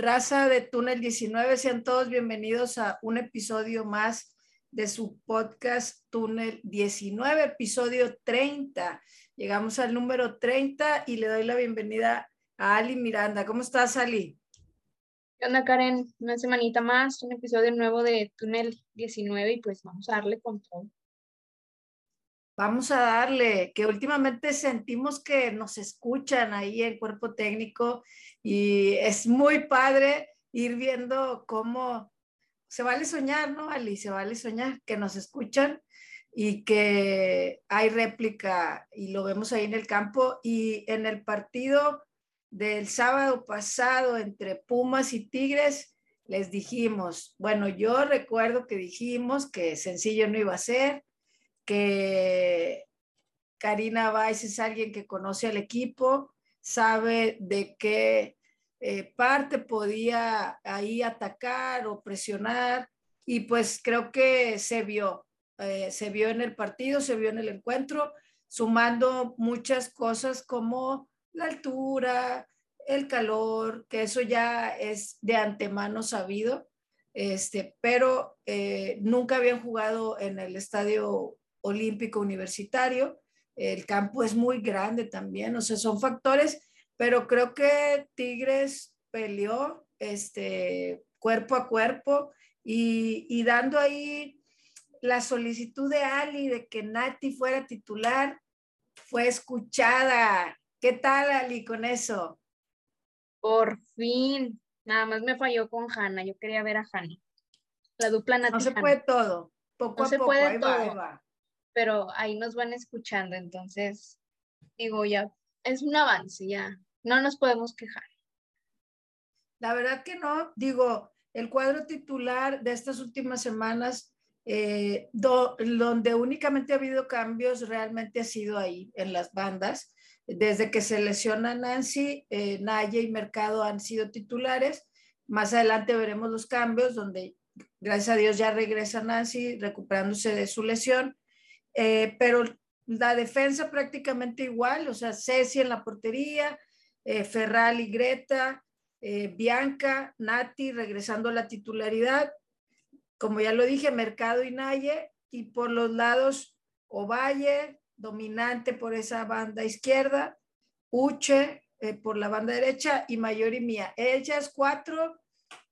Raza de Túnel 19, sean todos bienvenidos a un episodio más de su podcast Túnel 19, episodio 30. Llegamos al número 30 y le doy la bienvenida a Ali Miranda. ¿Cómo estás, Ali? ¿Qué onda, Karen? Una semanita más, un episodio nuevo de Túnel 19 y pues vamos a darle con todo. Vamos a darle, que últimamente sentimos que nos escuchan ahí el cuerpo técnico y es muy padre ir viendo cómo se vale soñar, ¿no, Ali? Se vale soñar, que nos escuchan y que hay réplica y lo vemos ahí en el campo y en el partido del sábado pasado entre Pumas y Tigres, les dijimos, bueno, yo recuerdo que dijimos que sencillo no iba a ser, que Karina Weiss es alguien que conoce al equipo, sabe de qué eh, parte podía ahí atacar o presionar y pues creo que se vio, eh, se vio en el partido, se vio en el encuentro, sumando muchas cosas como la altura, el calor, que eso ya es de antemano sabido, este, pero eh, nunca habían jugado en el estadio olímpico universitario. El campo es muy grande también, o sea, son factores, pero creo que Tigres peleó este, cuerpo a cuerpo y, y dando ahí la solicitud de Ali de que Nati fuera titular, fue escuchada. ¿Qué tal, Ali, con eso? Por fin. Nada más me falló con Hanna. Yo quería ver a Hanna. La dupla Nati. No se puede todo. Poco no a se poco. puede ahí todo. va, ahí va. Pero ahí nos van escuchando. Entonces, digo, ya es un avance, ya. No nos podemos quejar. La verdad que no. Digo, el cuadro titular de estas últimas semanas, eh, do- donde únicamente ha habido cambios, realmente ha sido ahí, en las bandas. Desde que se lesiona Nancy, eh, Naya y Mercado han sido titulares. Más adelante veremos los cambios, donde gracias a Dios ya regresa Nancy recuperándose de su lesión. Eh, pero la defensa prácticamente igual, o sea, Ceci en la portería, eh, Ferral y Greta, eh, Bianca, Nati regresando a la titularidad. Como ya lo dije, Mercado y Naye, y por los lados Ovalle, dominante por esa banda izquierda, Uche eh, por la banda derecha y Mayor y Mía. Ellas cuatro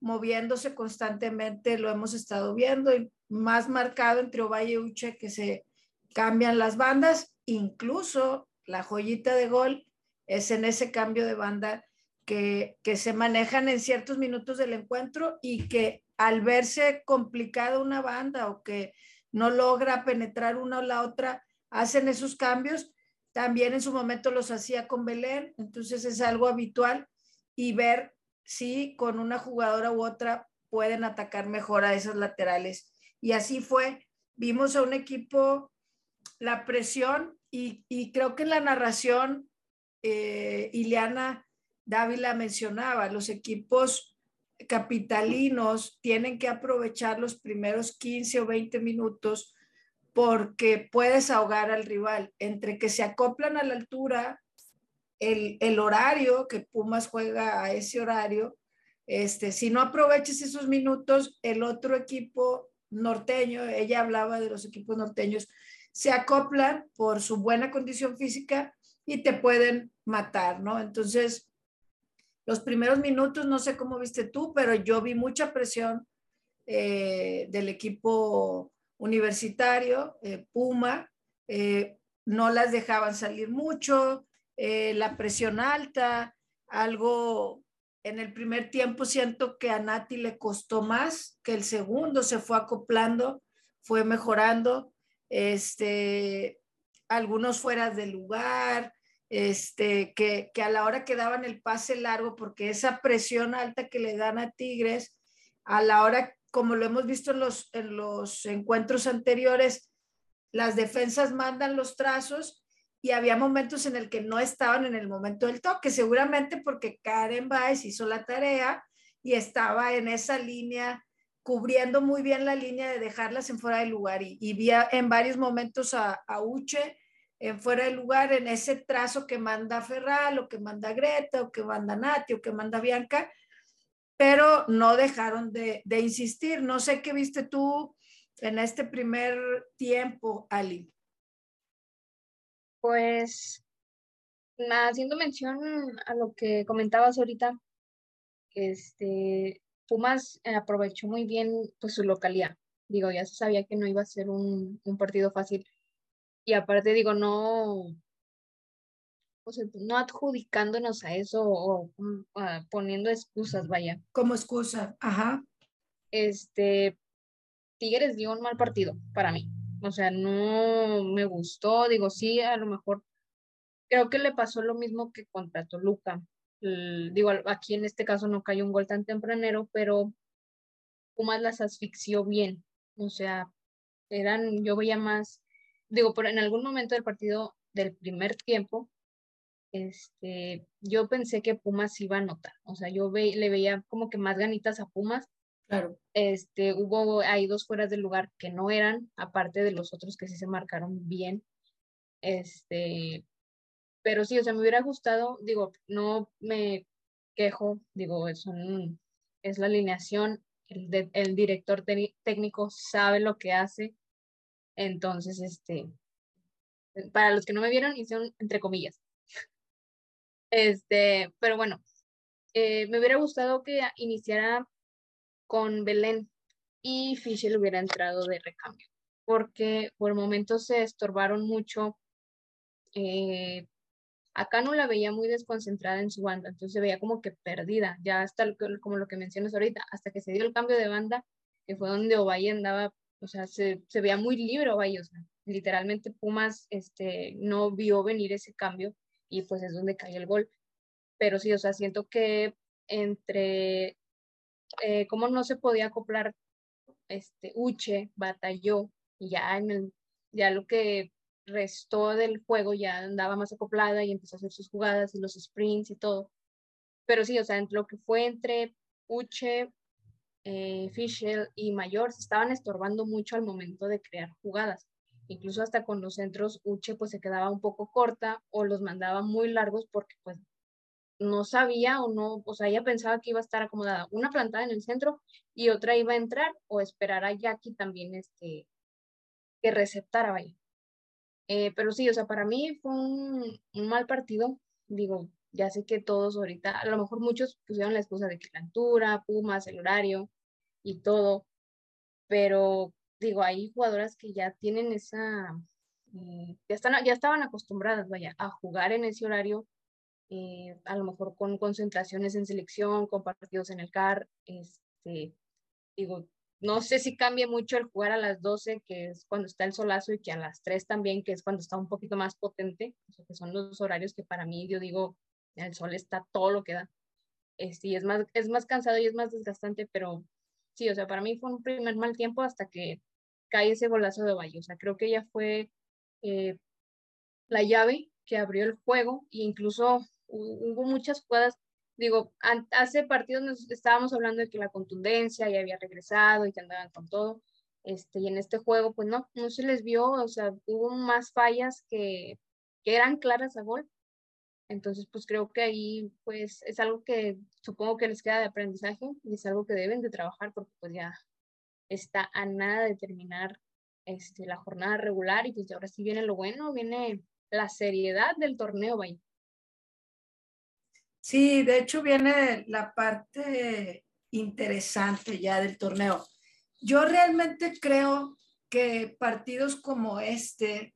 moviéndose constantemente, lo hemos estado viendo, y más marcado entre Ovalle y Uche que se cambian las bandas, incluso la joyita de gol es en ese cambio de banda que, que se manejan en ciertos minutos del encuentro y que al verse complicada una banda o que no logra penetrar una o la otra, hacen esos cambios. También en su momento los hacía con Belén, entonces es algo habitual y ver si con una jugadora u otra pueden atacar mejor a esas laterales. Y así fue. Vimos a un equipo, la presión y, creo que en la narración, eh, Ileana Dávila mencionaba, los equipos capitalinos tienen que aprovechar los primeros 15 o 20 minutos porque puedes ahogar al rival. Entre que se acoplan a la altura, el, el horario que Pumas juega a ese horario, este, si no aprovechas esos minutos, el otro equipo norteño, ella hablaba de los equipos norteños, se acoplan por su buena condición física y te pueden matar, ¿no? Entonces, los primeros minutos, no sé cómo viste tú, pero yo vi mucha presión eh, del equipo universitario, eh, Puma, eh, no las dejaban salir mucho, la presión alta, algo en el primer tiempo siento que a Nati le costó más que el segundo, se fue acoplando, fue mejorando, este, algunos fuera de lugar, este, que, que a la hora que daban el pase largo, porque esa presión alta que le dan a Tigres, a la hora, como lo hemos visto en los, en los encuentros anteriores, las defensas mandan los trazos y había momentos en el que no estaban en el momento del toque, seguramente porque Karen Baez hizo la tarea y estaba en esa línea, cubriendo muy bien la línea de dejarlas en fuera de lugar. Y, y vi en varios momentos a, a Uche en fuera de lugar en ese trazo que manda Ferral o que manda Greta o que manda Nati o que manda Bianca, pero no dejaron de, de insistir. No sé qué viste tú en este primer tiempo, Ali. Pues haciendo mención a lo que comentabas ahorita, este, Pumas aprovechó muy bien pues, su localidad. Digo, ya se sabía que no iba a ser un, un partido fácil. Y aparte, digo, no, o sea, no adjudicándonos a eso o, poniendo excusas, vaya. Como excusa, ajá. Este, Tigres dio un mal partido para mí. O sea, no me gustó. Digo, sí, a lo mejor creo que le pasó lo mismo que contra Toluca. Digo, aquí en este caso no cayó un gol tan tempranero, pero Pumas las asfixió bien. O sea, eran, yo veía más, digo, por en algún momento del partido del primer tiempo, este, yo pensé que Pumas iba a anotar. O sea, yo ve, le veía como que más ganitas a Pumas. Claro. Este, hubo ahí dos fueras del lugar que no eran, aparte de los otros que sí se marcaron bien. Este, pero sí, o sea, me hubiera gustado, digo, no me quejo, digo, es, es la alineación, el, el director técnico sabe lo que hace, entonces, este, para los que no me vieron, hicieron entre comillas. Este, pero bueno, eh, me hubiera gustado que iniciara con Belén y Fisher hubiera entrado de recambio, porque por momentos se estorbaron mucho eh, Acá no la veía muy desconcentrada en su banda, entonces se veía como que perdida, ya hasta como lo que mencionas ahorita, hasta que se dio el cambio de banda, que fue donde Ovalle andaba, o sea, se, se veía muy libre Ovalle, o sea, literalmente Pumas este, no vio venir ese cambio y pues es donde cayó el gol. Pero sí, o sea, siento que entre eh, cómo no se podía acoplar este Uche batalló y ya en el, ya lo que restó del juego ya andaba más acoplada y empezó a hacer sus jugadas y los sprints y todo. Pero sí, o sea, lo que fue entre Uche, eh, Fischel y Mayor se estaban estorbando mucho al momento de crear jugadas. Incluso hasta con los centros Uche pues se quedaba un poco corta o los mandaba muy largos porque pues no sabía o no, o sea, ella pensaba que iba a estar acomodada una plantada en el centro y otra iba a entrar o esperar a Jackie también este, que receptara, vaya. Eh, pero sí, o sea, para mí fue un, mal partido. Digo, ya sé que todos ahorita, a lo mejor muchos pusieron la excusa de que la altura, Pumas, el horario y todo, pero digo, hay jugadoras que ya tienen esa, eh, ya, están, ya estaban acostumbradas, vaya, a jugar en ese horario, eh, a lo mejor con concentraciones en selección, con partidos en el CAR, este, digo, no sé si cambia mucho el jugar a las 12, que es cuando está el solazo, y que a las 3 también, que es cuando está un poquito más potente, que son los horarios que para mí, yo digo, el sol está todo lo que da. Este, es, más, es más cansado y es más desgastante, pero sí, o sea, para mí fue un primer mal tiempo hasta que cae ese golazo de Valle. O sea, creo que ella fue eh, la llave que abrió el juego e incluso hubo muchas jugadas digo, hace partidos nos estábamos hablando de que la contundencia ya había regresado y que andaban con todo, este, y en este juego, pues no, no se les vio, o sea, hubo más fallas que, que eran claras a gol. Entonces, pues creo que ahí, pues, es algo que supongo que les queda de aprendizaje y es algo que deben de trabajar porque pues ya está a nada de terminar este, la jornada regular y pues ahora sí viene lo bueno, viene la seriedad del torneo, vaya. Sí, de hecho viene la parte interesante ya del torneo. Yo realmente creo que partidos como este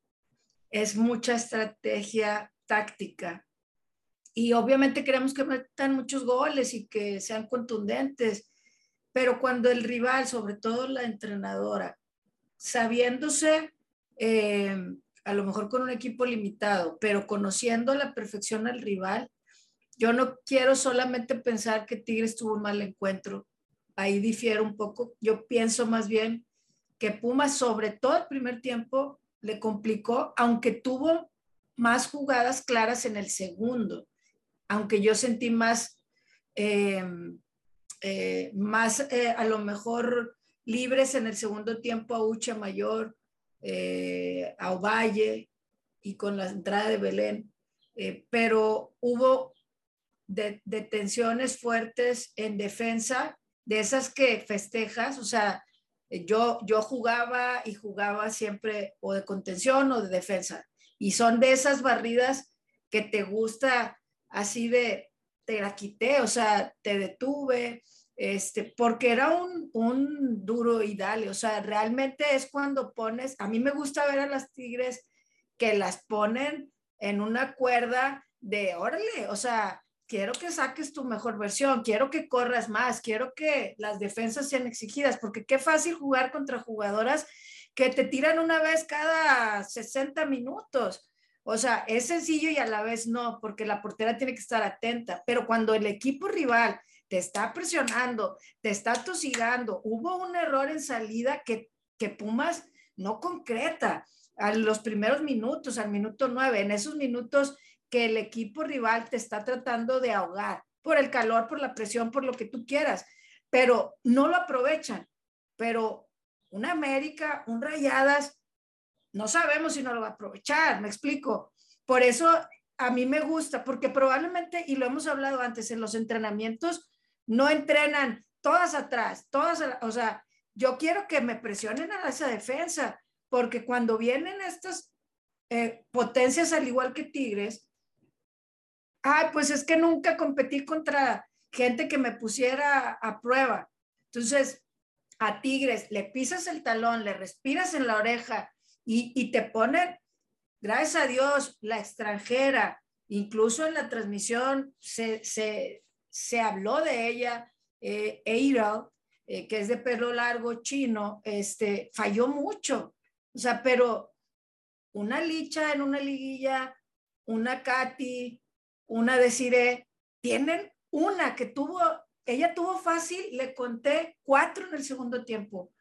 es mucha estrategia táctica y obviamente queremos que metan muchos goles y que sean contundentes, pero cuando el rival, sobre todo la entrenadora, sabiéndose eh, a lo mejor con un equipo limitado, pero conociendo a la perfección al rival, yo no quiero solamente pensar que Tigres tuvo un mal encuentro. Ahí difiero un poco. Yo pienso más bien que Pumas, sobre todo el primer tiempo, le complicó, aunque tuvo más jugadas claras en el segundo, aunque yo sentí más, em, eh, más eh, a lo mejor libres en el segundo tiempo a Ucha Mayor, eh, a Ovalle, y con la entrada de Belén, pero hubo detenciones fuertes en defensa, de esas que festejas, o sea, yo, yo jugaba y jugaba siempre o de contención o de defensa, y son de esas barridas que te gusta así de, te la quité, o sea, te detuve, este, porque era un, un duro y dale, o sea, realmente es cuando pones, a mí me gusta ver a las tigres que las ponen en una cuerda de, órale, o sea, quiero que saques tu mejor versión, quiero que corras más, quiero que las defensas sean exigidas, porque qué fácil jugar contra jugadoras que te tiran una vez cada 60 minutos. O sea, es sencillo y a la vez no, porque la portera tiene que estar atenta, pero cuando el equipo rival te está presionando, te está tosigando, hubo un error en salida que, que Pumas no concreta a los primeros minutos, al minuto nueve, en esos minutos que el equipo rival te está tratando de ahogar por el calor, por la presión, por lo que tú quieras, pero no lo aprovechan. Pero un América, un Rayadas, no sabemos si no lo va a aprovechar, me explico. Por eso a mí me gusta, porque probablemente, y lo hemos hablado antes, en los entrenamientos no entrenan todas atrás, todas, o sea, yo quiero que me presionen a esa defensa, porque cuando vienen estas eh, potencias al igual que Tigres, ay, pues es que nunca competí contra gente que me pusiera a prueba. Entonces, a Tigres le pisas el talón, le respiras en la oreja y, te ponen, gracias a Dios, la extranjera, incluso en la transmisión se, se, habló de ella, eh, eh, que es de pelo largo chino, este, falló mucho. O sea, pero una licha en una liguilla, una Katy, una Desiree, tienen una que tuvo, ella tuvo fácil, le conté cuatro en el segundo tiempo.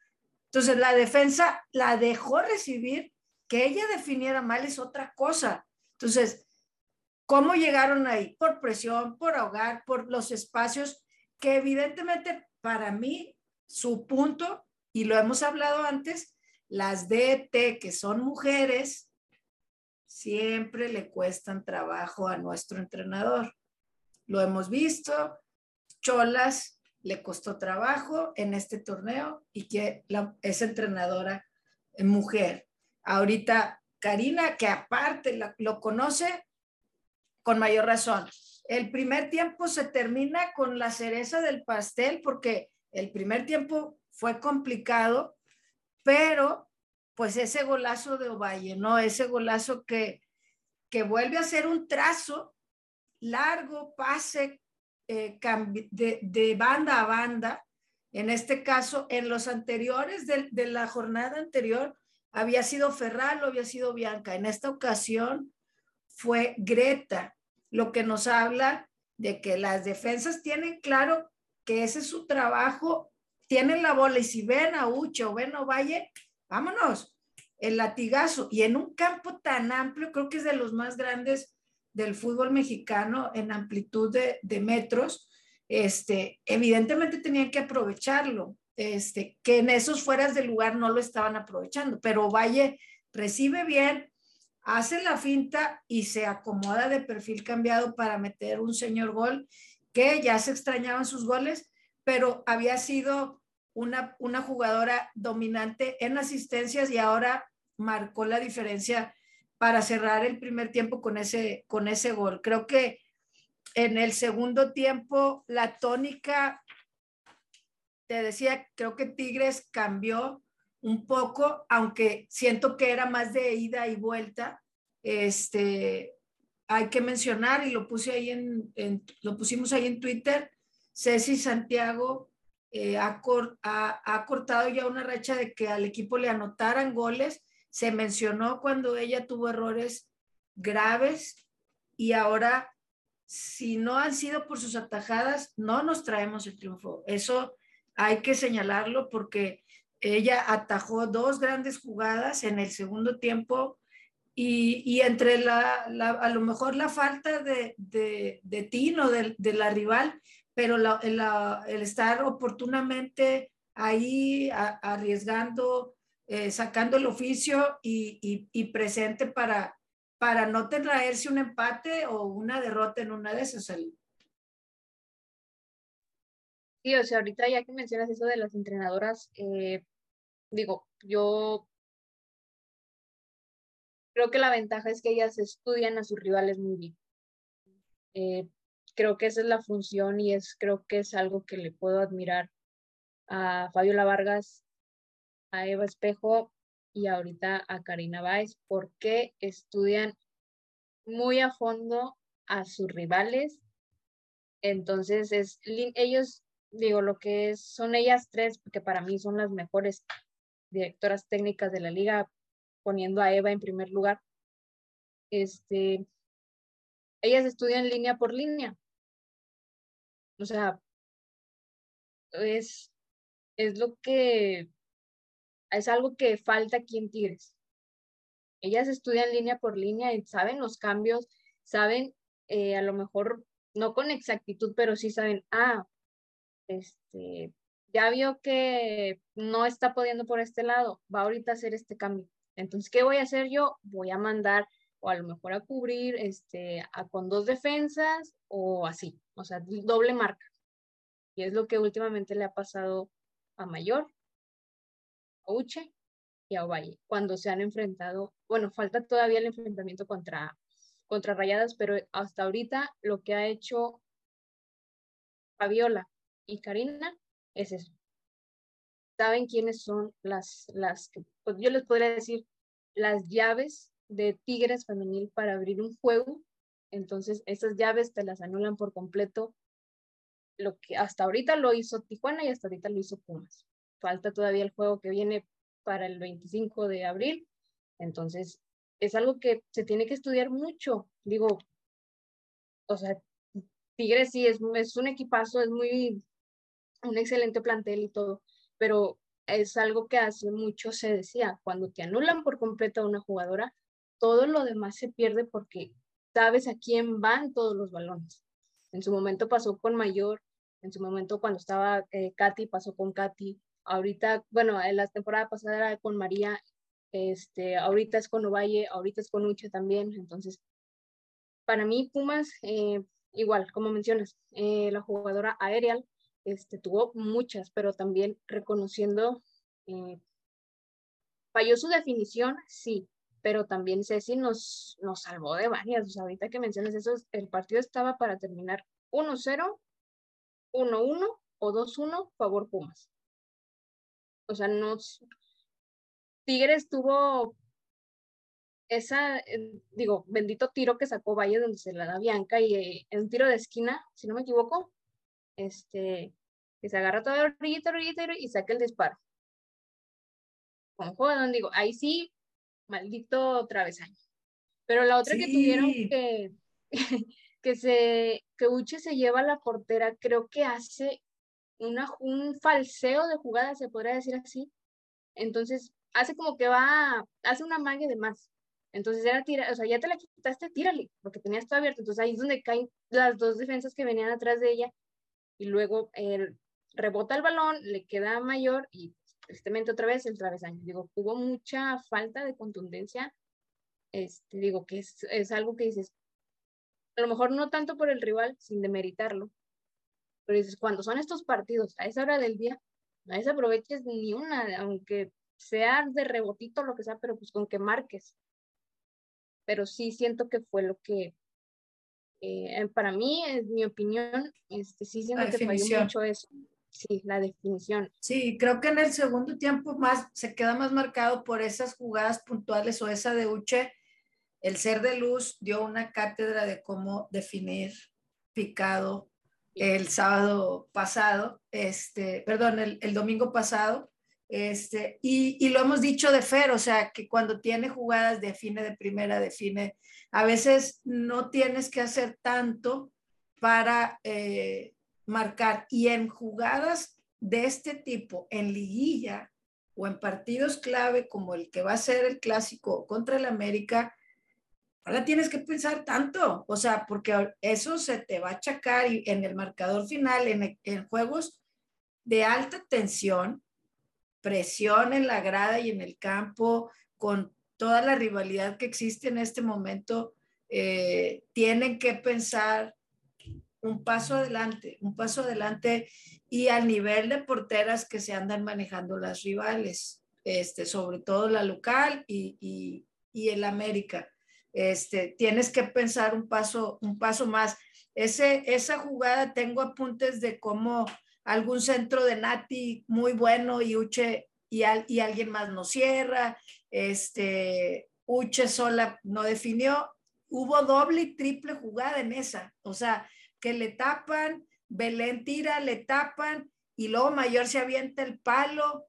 Entonces la defensa la dejó recibir, que ella definiera mal es otra cosa. Entonces, ¿cómo llegaron ahí? Por presión, por ahogar, por los espacios que evidentemente para mí su punto, y lo hemos hablado antes, las DT que son mujeres, siempre le cuestan trabajo a nuestro entrenador. Lo hemos visto, Cholas le costó trabajo en este torneo y que es entrenadora mujer. Ahorita Karina, que aparte lo conoce con mayor razón. El primer tiempo se termina con la cereza del pastel porque el primer tiempo fue complicado, pero pues ese golazo de Ovalle, ¿no? Ese golazo que, que vuelve a ser un trazo largo, pase eh, de, de, banda a banda. En este caso, en los anteriores de, de la jornada anterior, había sido Ferraro, había sido Bianca. En esta ocasión fue Greta, lo que nos habla de que las defensas tienen claro que ese es su trabajo, tienen la bola y si ven a Ucho o ven a Ovalle, vámonos, el latigazo. Y en un campo tan amplio, creo que es de los más grandes del fútbol mexicano en amplitud de, metros, este, evidentemente tenían que aprovecharlo, este, que en esos fueras de lugar no lo estaban aprovechando, pero Valle recibe bien, hace la finta y se acomoda de perfil cambiado para meter un señor gol que ya se extrañaban sus goles, pero había sido una, una jugadora dominante en asistencias y ahora marcó la diferencia para cerrar el primer tiempo con ese, con ese gol. Creo que en el segundo tiempo la tónica, te decía, creo que Tigres cambió un poco, aunque siento que era más de ida y vuelta. Este, hay que mencionar, y lo puse ahí en, lo pusimos ahí en Twitter, Ceci Santiago eh, ha, cortado ya una racha de que al equipo le anotaran goles. Se mencionó cuando ella tuvo errores graves y ahora, si no han sido por sus atajadas, no nos traemos el triunfo. Eso hay que señalarlo porque ella atajó dos grandes jugadas en el segundo tiempo y, entre la, a lo mejor la falta de, de, tino de, de la rival, pero el estar oportunamente ahí arriesgando, eh, sacando el oficio y, presente para, para no traerse un empate o una derrota en una de esas. Sí, o sea, ahorita ya que mencionas eso de las entrenadoras, eh, digo, yo creo que la ventaja es que ellas estudian a sus rivales muy bien. Eh, creo que esa es la función y es creo que es algo que le puedo admirar a Fabiola Vargas, a Eva Espejo y ahorita a Karina Báez, porque estudian muy a fondo a sus rivales. Entonces, es, ellos, digo, lo que son ellas tres, porque para mí son las mejores directoras técnicas de la liga, poniendo a Eva en primer lugar. Este, ellas estudian línea por línea. O sea, es, es lo que es algo que falta aquí en Tigres. Ellas estudian línea por línea y saben los cambios, saben eh, a lo mejor no con exactitud, pero sí saben, ah, este, ya vio que no está pudiendo por este lado, va ahorita a hacer este cambio. Entonces, ¿qué voy a hacer yo? Voy a mandar o a lo mejor a cubrir este, con dos defensas o así, o sea, doble marca. Y es lo que últimamente le ha pasado a Mayor, a Uche y a Ovalle, cuando se han enfrentado, bueno, falta todavía el enfrentamiento contra, contra Rayadas, pero hasta ahorita lo que ha hecho Fabiola y Karina es eso. Saben quiénes son las, las pues yo les podría decir, las llaves de Tigres femenil para abrir un juego. Entonces, esas llaves te las anulan por completo. Lo que hasta ahorita lo hizo Tijuana y hasta ahorita lo hizo Pumas falta todavía el juego que viene para el 25 de abril. Entonces, es algo que se tiene que estudiar mucho. Digo, o sea, Tigres sí es, es un equipazo, es muy, un excelente plantel y todo, pero es algo que hace mucho se decía, cuando te anulan por completo a una jugadora, todo lo demás se pierde porque sabes a quién van todos los balones. En su momento pasó con Mayor, en su momento cuando estaba eh, Katy, pasó con Katy, Ahorita, bueno, en la temporada pasada era con María, este, ahorita es con Ovalle, ahorita es con Uche también. Entonces, para mí, Pumas, eh, igual, como mencionas, eh, la jugadora aérea este, tuvo muchas, pero también reconociendo, eh, falló su definición, sí, pero también Ceci nos, nos salvó de varias. ahorita que mencionas eso, el partido estaba para terminar 1-0, 1-1 o 2-1, favor Pumas. O sea, no. Tigres tuvo esa, eh, digo, bendito tiro que sacó Valle donde se la da Bianca y eh, en un tiro de esquina, si no me equivoco, este, que se agarra toda la orillita, orillita y saca el disparo. Con Juan, digo, ahí sí, maldito travesaño. Pero la otra que tuvieron que, que se, que Uche se lleva a la portera, creo que hace un falseo de jugada, se podría decir así. Entonces, hace como que va, hace una magia de más. Entonces era tira, o sea, ya te la quitaste, tírale, porque tenías todo abierto. Entonces ahí es donde caen las dos defensas que venían atrás de ella. Y luego él rebota el balón, le queda mayor y tristemente otra vez el travesaño. Digo, hubo mucha falta de contundencia. Este, digo que es, es algo que dices, a lo mejor no tanto por el rival, sin demeritarlo, pero dices, cuando son estos partidos a esa hora del día, no desaproveches ni una, aunque sea de rebotito lo que sea, pero pues con que marques. Pero sí siento que fue lo que, eh, para mí, en mi opinión, este, sí siento que falló mucho eso. Sí, la definición. Sí, creo que en el segundo tiempo más se queda más marcado por esas jugadas puntuales o esa de Uche. El ser de luz dio una cátedra de cómo definir picado, el sábado pasado, este, perdón, el, domingo pasado, este, y, y, lo hemos dicho de Fer, o sea, que cuando tiene jugadas define de primera, define, a veces no tienes que hacer tanto para eh, marcar. Y en jugadas de este tipo, en liguilla o en partidos clave como el que va a ser el clásico contra el América, Ahora tienes que pensar tanto, o sea, porque eso se te va a achacar en el marcador final, en, en juegos de alta tensión, presión en la grada y en el campo, con toda la rivalidad que existe en este momento, eh, tienen que pensar un paso adelante, un paso adelante y al nivel de porteras que se andan manejando las rivales, este, sobre todo la local y, y, y el América. Este, tienes que pensar un paso, un paso más. Ese, esa jugada tengo apuntes de cómo algún centro de Nati muy bueno y Uche y, alguien más no cierra, este, Uche sola no definió, hubo doble y triple jugada en esa, o sea, que le tapan, Belén tira, le tapan y luego Mayor se avienta el palo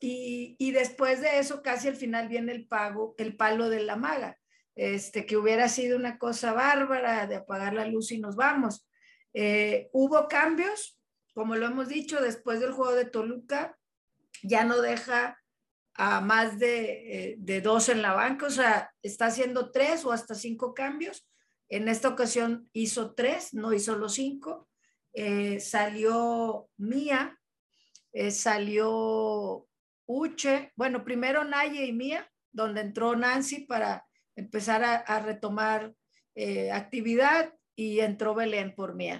y, y después de eso casi al final viene el pago, el palo de la maga este, que hubiera sido una cosa bárbara de apagar la luz y nos vamos. Eh, hubo cambios, como lo hemos dicho, después del juego de Toluca, ya no deja a más de, eh, de dos en la banca, o sea, está haciendo tres o hasta cinco cambios. En esta ocasión hizo tres, no hizo los cinco. Eh, salió Mía, salió Uche, bueno, primero Naye y Mía, donde entró Nancy para empezar a, retomar eh, actividad y entró Belén por mí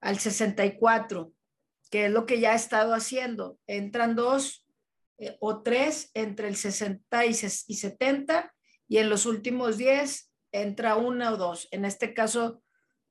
al 64, que es lo que ya ha estado haciendo. Entran dos eh, o tres entre el 60 y, 70 y en los últimos 10 entra una o dos. En este caso,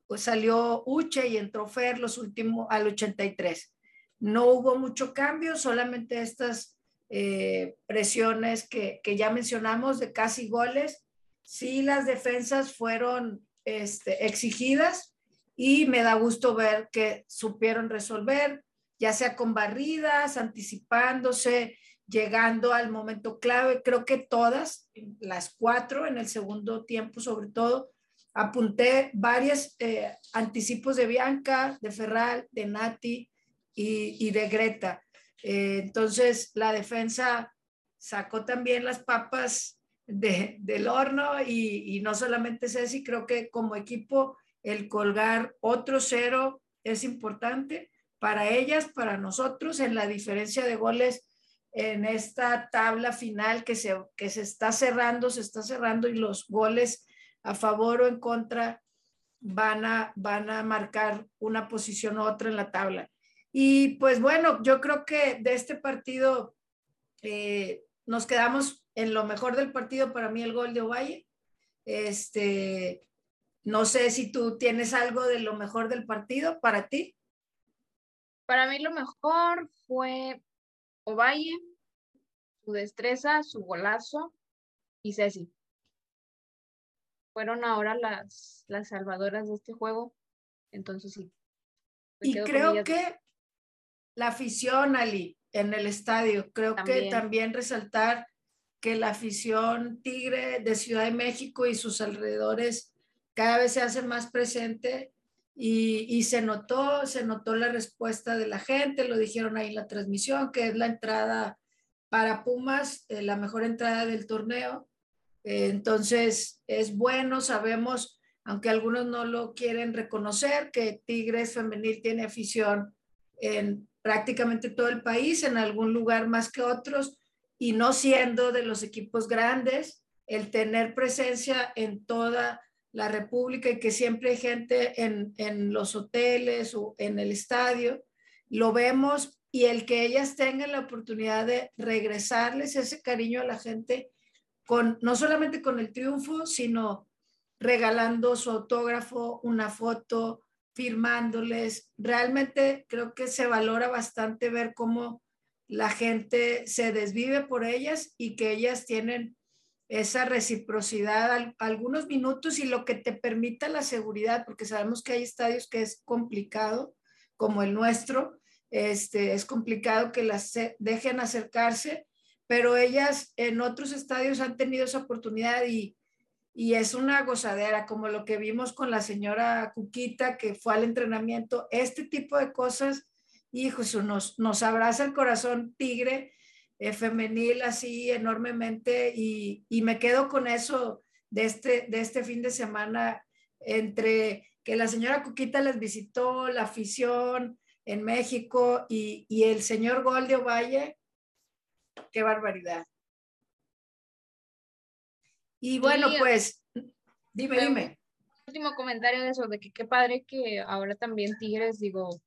pues salió Uche y entró Fer los últimos al 83. No hubo mucho cambio, solamente estas eh, presiones que, que ya mencionamos de casi goles sí las defensas fueron este, exigidas y me da gusto ver que supieron resolver, ya sea con barridas, anticipándose, llegando al momento clave. Creo que todas, las cuatro en el segundo tiempo sobre todo, apunté varios eh, anticipos de Bianca, de Ferral, de Nati y, de Greta. Eh, entonces la defensa sacó también las papas del horno y, no solamente Ceci, creo que como equipo el colgar otro cero es importante para ellas, para nosotros, en la diferencia de goles en esta tabla final que se, que se está cerrando, se está cerrando y los goles a favor o en contra van a, van a marcar una posición u otra en la tabla. Y pues bueno, yo creo que de este partido eh, nos quedamos en lo mejor del partido para mí el gol de Ovalle. Este, no sé si tú tienes algo de lo mejor del partido para ti. Para mí lo mejor fue Ovalle, su destreza, su golazo y Ceci. Fueron ahora las, las salvadoras de este juego. Entonces sí. Y creo que la afición, Ali, en el estadio, creo que también resaltar que la afición tigre de Ciudad de México y sus alrededores cada vez se hace más presente y, se notó, se notó la respuesta de la gente, lo dijeron ahí en la transmisión, que es la entrada para Pumas, eh, la mejor entrada del torneo. Eh, entonces, es bueno, sabemos, aunque algunos no lo quieren reconocer, que Tigres Femenil tiene afición en prácticamente todo el país, en algún lugar más que otros, y no siendo de los equipos grandes, el tener presencia en toda la República y que siempre hay gente en, en los hoteles o en el estadio, lo vemos y el que ellas tengan la oportunidad de regresarles ese cariño a la gente con no solamente con el triunfo, sino regalando su autógrafo, una foto, firmándoles. Realmente creo que se valora bastante ver cómo la gente se desvive por ellas y que ellas tienen esa reciprocidad algunos minutos y lo que te permita la seguridad, porque sabemos que hay estadios que es complicado, como el nuestro, este, es complicado que las dejen acercarse, pero ellas en otros estadios han tenido esa oportunidad y, y es una gozadera, como lo que vimos con la señora Cuquita que fue al entrenamiento, este tipo de cosas hijo, nos, nos abraza el corazón tigre eh, femenil así enormemente y, y, me quedo con eso de este, de este fin de semana entre que la señora Cuquita les visitó, la afición en México y, y el señor Gol de Ovalle, qué barbaridad. Y bueno, pues, dime, dime. Último comentario de eso, de que qué padre que ahora también Tigres, digo,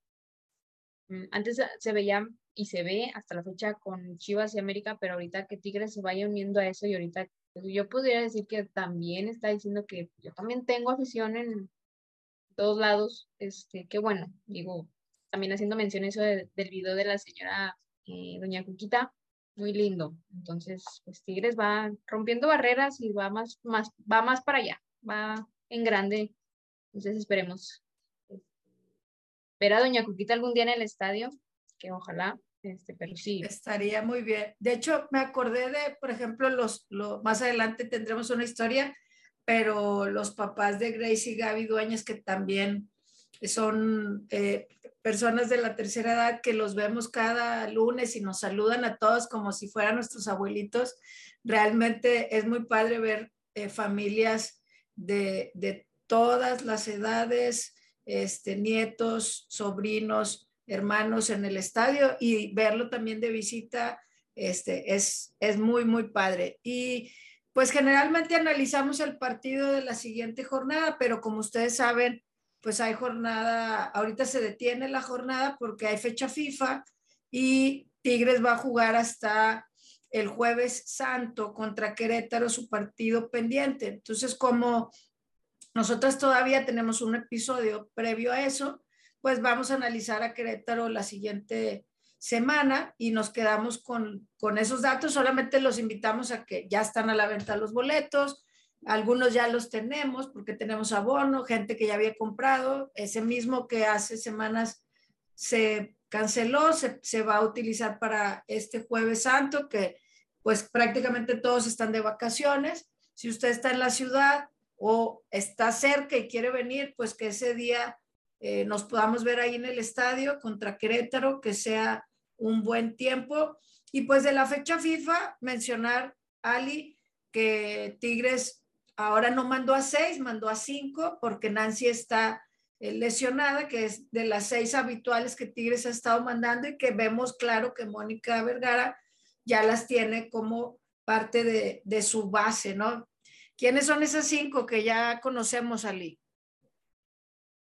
antes se veía y se ve hasta la fecha con Chivas y América, pero ahorita que Tigres se vaya uniendo a eso y ahorita yo podría decir que también está diciendo que yo también tengo afición en todos lados, este, qué bueno, digo, también haciendo mención eso del video de la señora eh, Doña Cuquita, muy lindo. Entonces, pues Tigres va rompiendo barreras y va más, más, va más para allá, va en grande. Entonces esperemos ver Doña Cuquita algún día en el estadio, que ojalá, este, pero sí. Estaría muy bien. De hecho, me acordé de, por ejemplo, los, más adelante tendremos una historia, pero los papás de Grace y Gaby Dueñas, que también son eh, personas de la tercera edad que los vemos cada lunes y nos saludan a todos como si fueran nuestros abuelitos. Realmente es muy padre ver eh, familias de, de, todas las edades, este, nietos, sobrinos, hermanos en el estadio y verlo también de visita este, es, es muy, muy padre. Y pues generalmente analizamos el partido de la siguiente jornada, pero como ustedes saben, pues hay jornada, ahorita se detiene la jornada porque hay fecha FIFA y Tigres va a jugar hasta el jueves santo contra Querétaro su partido pendiente. Entonces, como nosotras todavía tenemos un episodio previo a eso, pues vamos a analizar a Querétaro la siguiente semana y nos quedamos con, con esos datos. Solamente los invitamos a que ya están a la venta los boletos, algunos ya los tenemos porque tenemos abono, gente que ya había comprado, ese mismo que hace semanas se canceló, se, se, va a utilizar para este jueves santo, que pues prácticamente todos están de vacaciones. Si usted está en la ciudad o está cerca y quiere venir, pues que ese día eh, nos podamos ver ahí en el estadio contra Querétaro, que sea un buen tiempo. Y pues de la fecha FIFA, mencionar, Ali, que Tigres Ahora no mandó a seis, mandó a cinco porque Nancy está eh, lesionada, que es de las seis habituales que Tigres ha estado mandando y que vemos claro que Mónica Vergara ya las tiene como parte de, de su base, ¿no? ¿Quiénes son esas cinco que ya conocemos, Ali?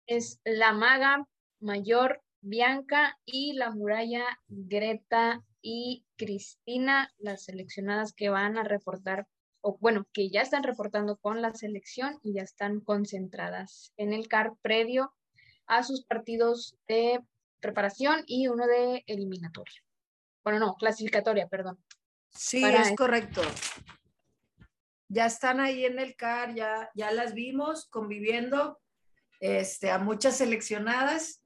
Es la maga mayor Bianca y la muralla Greta y Cristina, las seleccionadas que van a reportar o bueno, que ya están reportando con la selección y ya están concentradas en el CAR previo a sus partidos de preparación y uno de eliminatoria. Bueno, no, clasificatoria, perdón. Sí, es correcto. Ya están ahí en el CAR, ya, ya las vimos conviviendo este, a muchas seleccionadas,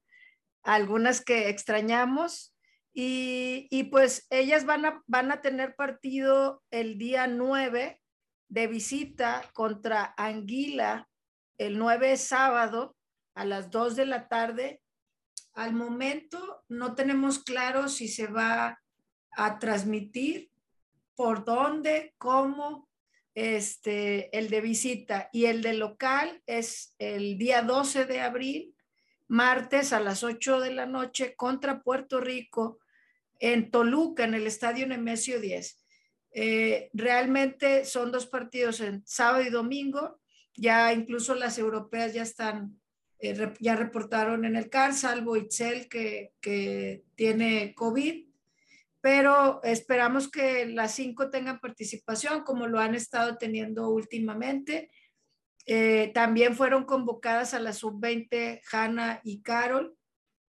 algunas que extrañamos. Y, y, pues ellas van a, van a tener partido el día 9 de visita contra Anguila el 9 sábado a las 2 de la tarde. Al momento no tenemos claro si se va a transmitir, por dónde, cómo, este, el de visita y el de local es el día 12 de abril, martes a las 8 de la noche contra Puerto Rico en Toluca, en el Estadio Nemesio 10. Eh, realmente son dos partidos en sábado y domingo. Ya incluso las europeas ya están, eh, ya reportaron en el CAR, salvo Itzel que, que tiene COVID. Pero esperamos que las cinco tengan participación como lo han estado teniendo últimamente. Eh, también fueron convocadas a la sub-20 Hanna y Carol.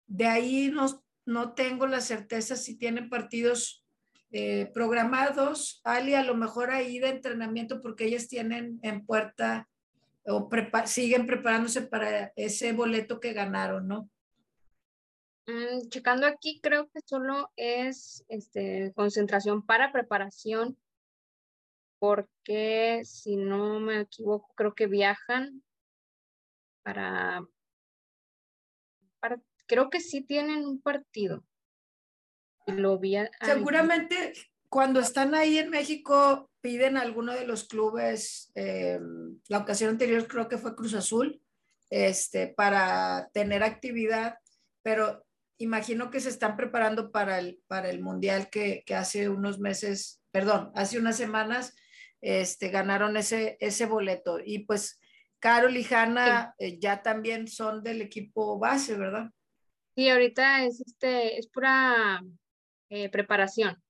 De ahí no, no tengo la certeza si tienen partidos eh, programados, Ali, a lo mejor ahí de entrenamiento porque ellas tienen en puerta o siguen preparándose para ese boleto que ganaron, ¿no? Mm, checando aquí, creo que solo es este, concentración para preparación, porque si no me equivoco, creo que viajan para, creo que sí tienen un partido Seguramente cuando están ahí en México piden a alguno de los clubes, eh, la ocasión anterior creo que fue Cruz Azul, este, para tener actividad, pero imagino que se están preparando para el, para el Mundial que, que hace unos meses, perdón, hace unas semanas este, ganaron ese, ese boleto. Y pues Carol y Hanna eh, ya también son del equipo base, ¿verdad? Sí, ahorita es, este, es pura eh, preparación.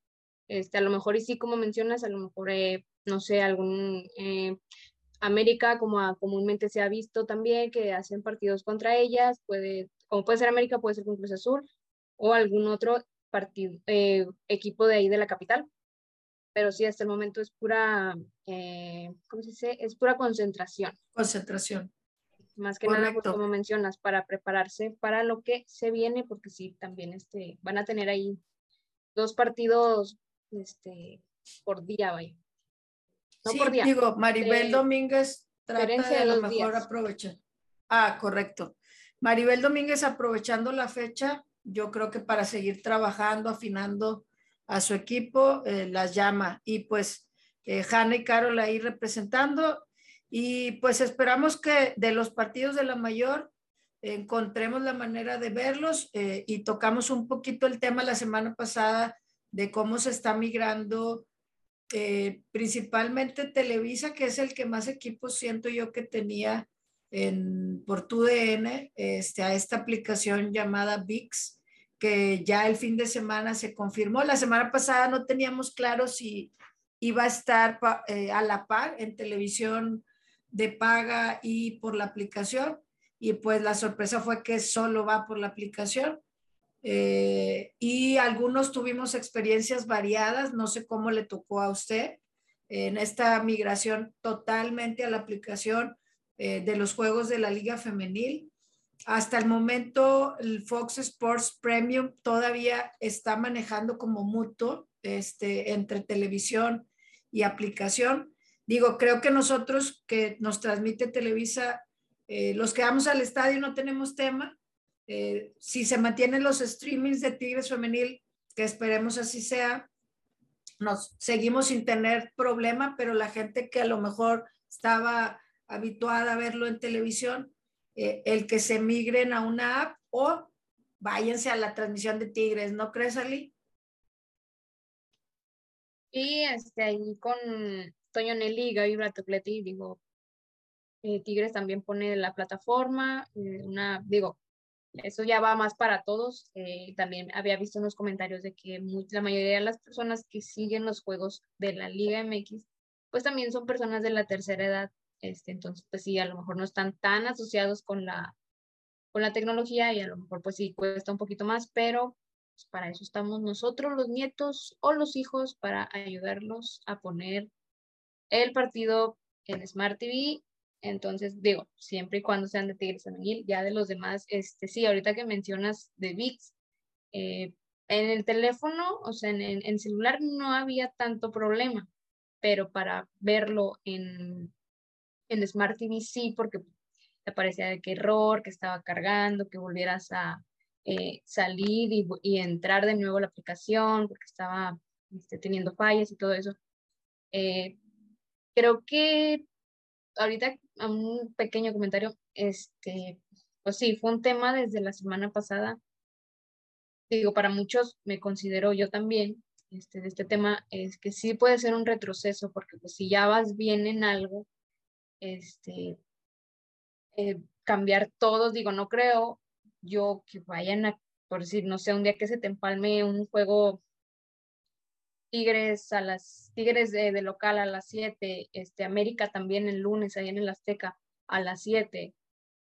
Este, a lo mejor, y sí, como mencionas, a lo mejor, eh, no sé, algún América, como comúnmente se ha visto también, que hacen partidos contra ellas, puede, como puede ser América, puede ser con Cruz Azul, o algún otro partido, equipo de ahí de la capital pero sí, hasta el momento es pura, eh, ¿cómo se dice? Es pura concentración. Concentración. Más que nada, pues, como mencionas, para prepararse para lo que se viene, porque sí, también este, van a tener ahí dos partidos este, por día, vaya. No sí, por día. digo, Maribel Domínguez trata de a lo mejor aprovechar. Ah, correcto. Maribel Domínguez aprovechando la fecha, yo creo que para seguir trabajando, afinando a su equipo, eh, las llama. Y pues eh, Hanna y Carol ahí representando. Y pues esperamos que de los partidos de la mayor encontremos la manera de verlos eh, y tocamos un poquito el tema la semana pasada de cómo se está migrando principalmente Televisa, que es el que más equipos siento yo que tenía en, por tu DN, este, a esta aplicación llamada VIX que ya el fin de semana se confirmó. La semana pasada no teníamos claro si iba a estar eh, a la par en televisión de paga y por la aplicación. Y pues la sorpresa fue que solo va por la aplicación. Eh, y algunos tuvimos experiencias variadas, no sé cómo le tocó a usted en esta migración totalmente a la aplicación eh, de los juegos de la Liga Femenil. Hasta el momento, el Fox Sports Premium todavía está manejando como mutuo este, entre televisión y aplicación. Digo, creo que nosotros que nos transmite Televisa, eh, los que vamos al estadio no tenemos tema. Eh, si se mantienen los streamings de Tigres Femenil, que esperemos así sea, nos seguimos sin tener problema, pero la gente que a lo mejor estaba habituada a verlo en televisión, eh, el que se migren a una app o váyanse a la transmisión de Tigres, ¿no crees, Ali? Y este, ahí con Toño Nelly y Gaby Bratocleti, digo, eh, Tigres también pone la plataforma, eh, una, digo, eso ya va más para todos. también había visto unos comentarios de que la mayoría de las personas que siguen los juegos de la Liga MX, pues también son personas de la tercera edad este, entonces, pues sí, a lo mejor no están tan asociados con la, con la tecnología y a lo mejor pues sí cuesta un poquito más, pero pues, para eso estamos nosotros, los nietos o los hijos, para ayudarlos a poner el partido en Smart TV. Entonces, digo, siempre y cuando sean de Tigres Femenil, ya de los demás, este, sí, ahorita que mencionas de VIX, eh, en el teléfono, o sea, en, en, celular no había tanto problema, pero para verlo en, en Smart TV sí, porque te parecía de qué error, que estaba cargando, que volvieras a eh, salir y, entrar de nuevo a la aplicación porque estaba este, teniendo fallas y todo eso. Eh, creo que ahorita un pequeño comentario, este, pues sí, fue un tema desde la semana pasada. Digo, para muchos me considero yo también, este, de este tema, es que sí puede ser un retroceso, porque pues si ya vas bien en algo, este, eh, cambiar todos, digo, no creo yo que vayan a, por decir, no sé, un día que se te empalme un juego Tigres a las Tigres de, local a las 7, este América también el lunes ahí en el Azteca a las 7.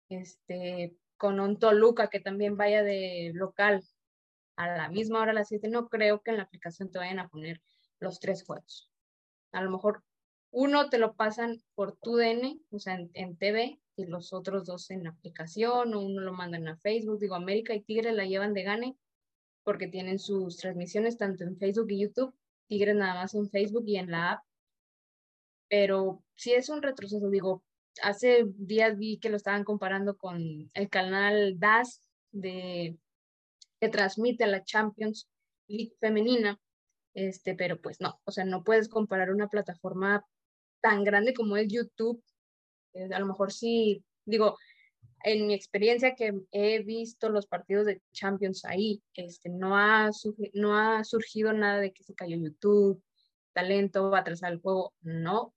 Este con un Toluca que también vaya de local a la misma hora a las 7, no creo que en la aplicación te vayan a poner los tres juegos. A lo mejor uno te lo pasan por tu DN, o sea, en, TV, y los otros dos en aplicación, o uno lo mandan a Facebook. Digo, América y Tigre la llevan de gane porque tienen sus transmisiones tanto en Facebook y YouTube. Tigre nada más en Facebook y en la app. Pero si es un retroceso, digo, hace días vi que lo estaban comparando con el canal DAS de, que transmite la Champions League femenina, este, pero pues no, o sea, no puedes comparar una plataforma tan grande como es YouTube. Eh, a lo mejor sí, digo, en mi experiencia que he visto los partidos de Champions ahí, este, no, ha, no ha surgido nada de que se cayó YouTube, talento, va a atrasar el juego, no,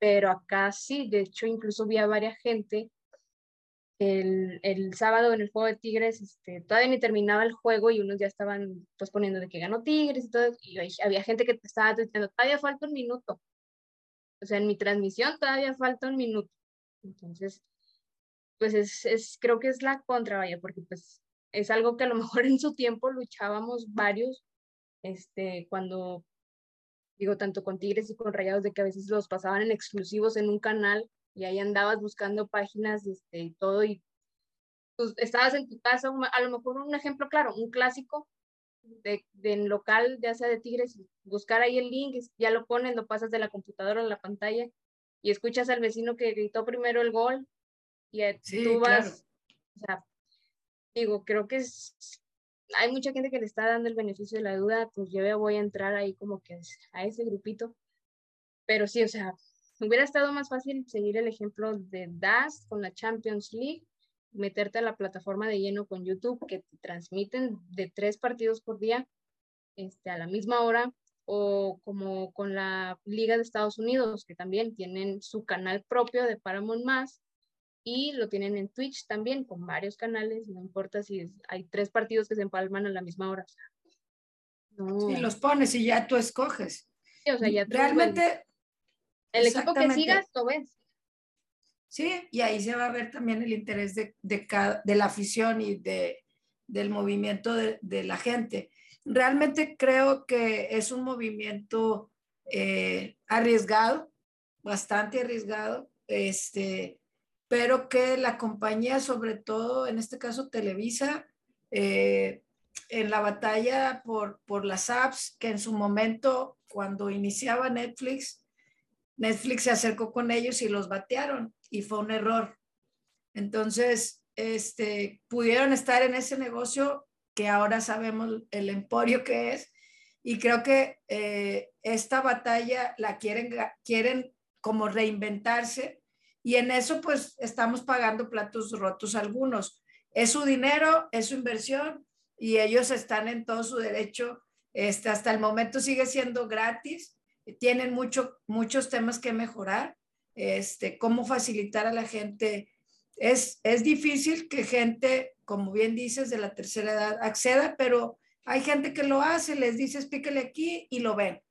pero acá sí, de hecho incluso vi a varias gente el, el, sábado en el juego de Tigres, este, todavía ni terminaba el juego y unos ya estaban pues poniendo de que ganó Tigres y todo, y había gente que estaba diciendo, todavía falta un minuto. O sea, en mi transmisión todavía falta un minuto. Entonces, pues es, es creo que es la contra, vaya, porque pues es algo que a lo mejor en su tiempo luchábamos varios, este, cuando digo, tanto con Tigres y con Rayados, de que a veces los pasaban en exclusivos en un canal y ahí andabas buscando páginas este, y todo, y pues, estabas en tu casa, a lo mejor un ejemplo claro, un clásico de, de local, ya sea de Tigres, buscar ahí el link, ya lo pones, lo pasas de la computadora a la pantalla y escuchas al vecino que gritó primero el gol y tú vas, o sea, digo, creo que es, hay mucha gente que le está dando el beneficio de la duda, pues yo voy a entrar ahí como que a ese grupito. Pero sí, o sea, hubiera estado más fácil seguir el ejemplo de DAS con la Champions League, meterte a la plataforma de lleno con YouTube, que te transmiten de tres partidos por día este, a la misma hora, o como con la Liga de Estados Unidos, que también tienen su canal propio de Paramount Más, y lo tienen en Twitch también con varios canales, no importa si hay tres partidos que se empalman a la misma hora. Sí, los pones y ya tú escoges. Sí, o sea, ya Realmente. El, equipo que sigas, lo ves. Sí, y ahí se va a ver también el interés de, de, la afición y de, del movimiento de, de, la gente. Realmente creo que es un movimiento eh, arriesgado, bastante arriesgado. Este, pero que la compañía, sobre todo en este caso Televisa, eh, en la batalla por, por las apps, que en su momento, cuando iniciaba Netflix, Netflix se acercó con ellos y los batearon y fue un error. Entonces, este, pudieron estar en ese negocio que ahora sabemos el emporio que es y creo que eh, esta batalla la quieren, quieren como reinventarse y en eso pues estamos pagando platos rotos algunos. Es su dinero, es su inversión y ellos están en todo su derecho. Este, hasta el momento sigue siendo gratis. Tienen mucho, muchos temas que mejorar. Este, cómo facilitar a la gente. Es, es difícil que gente, como bien dices, de la tercera edad acceda, pero hay gente que lo hace, les dices píquele aquí y lo ven.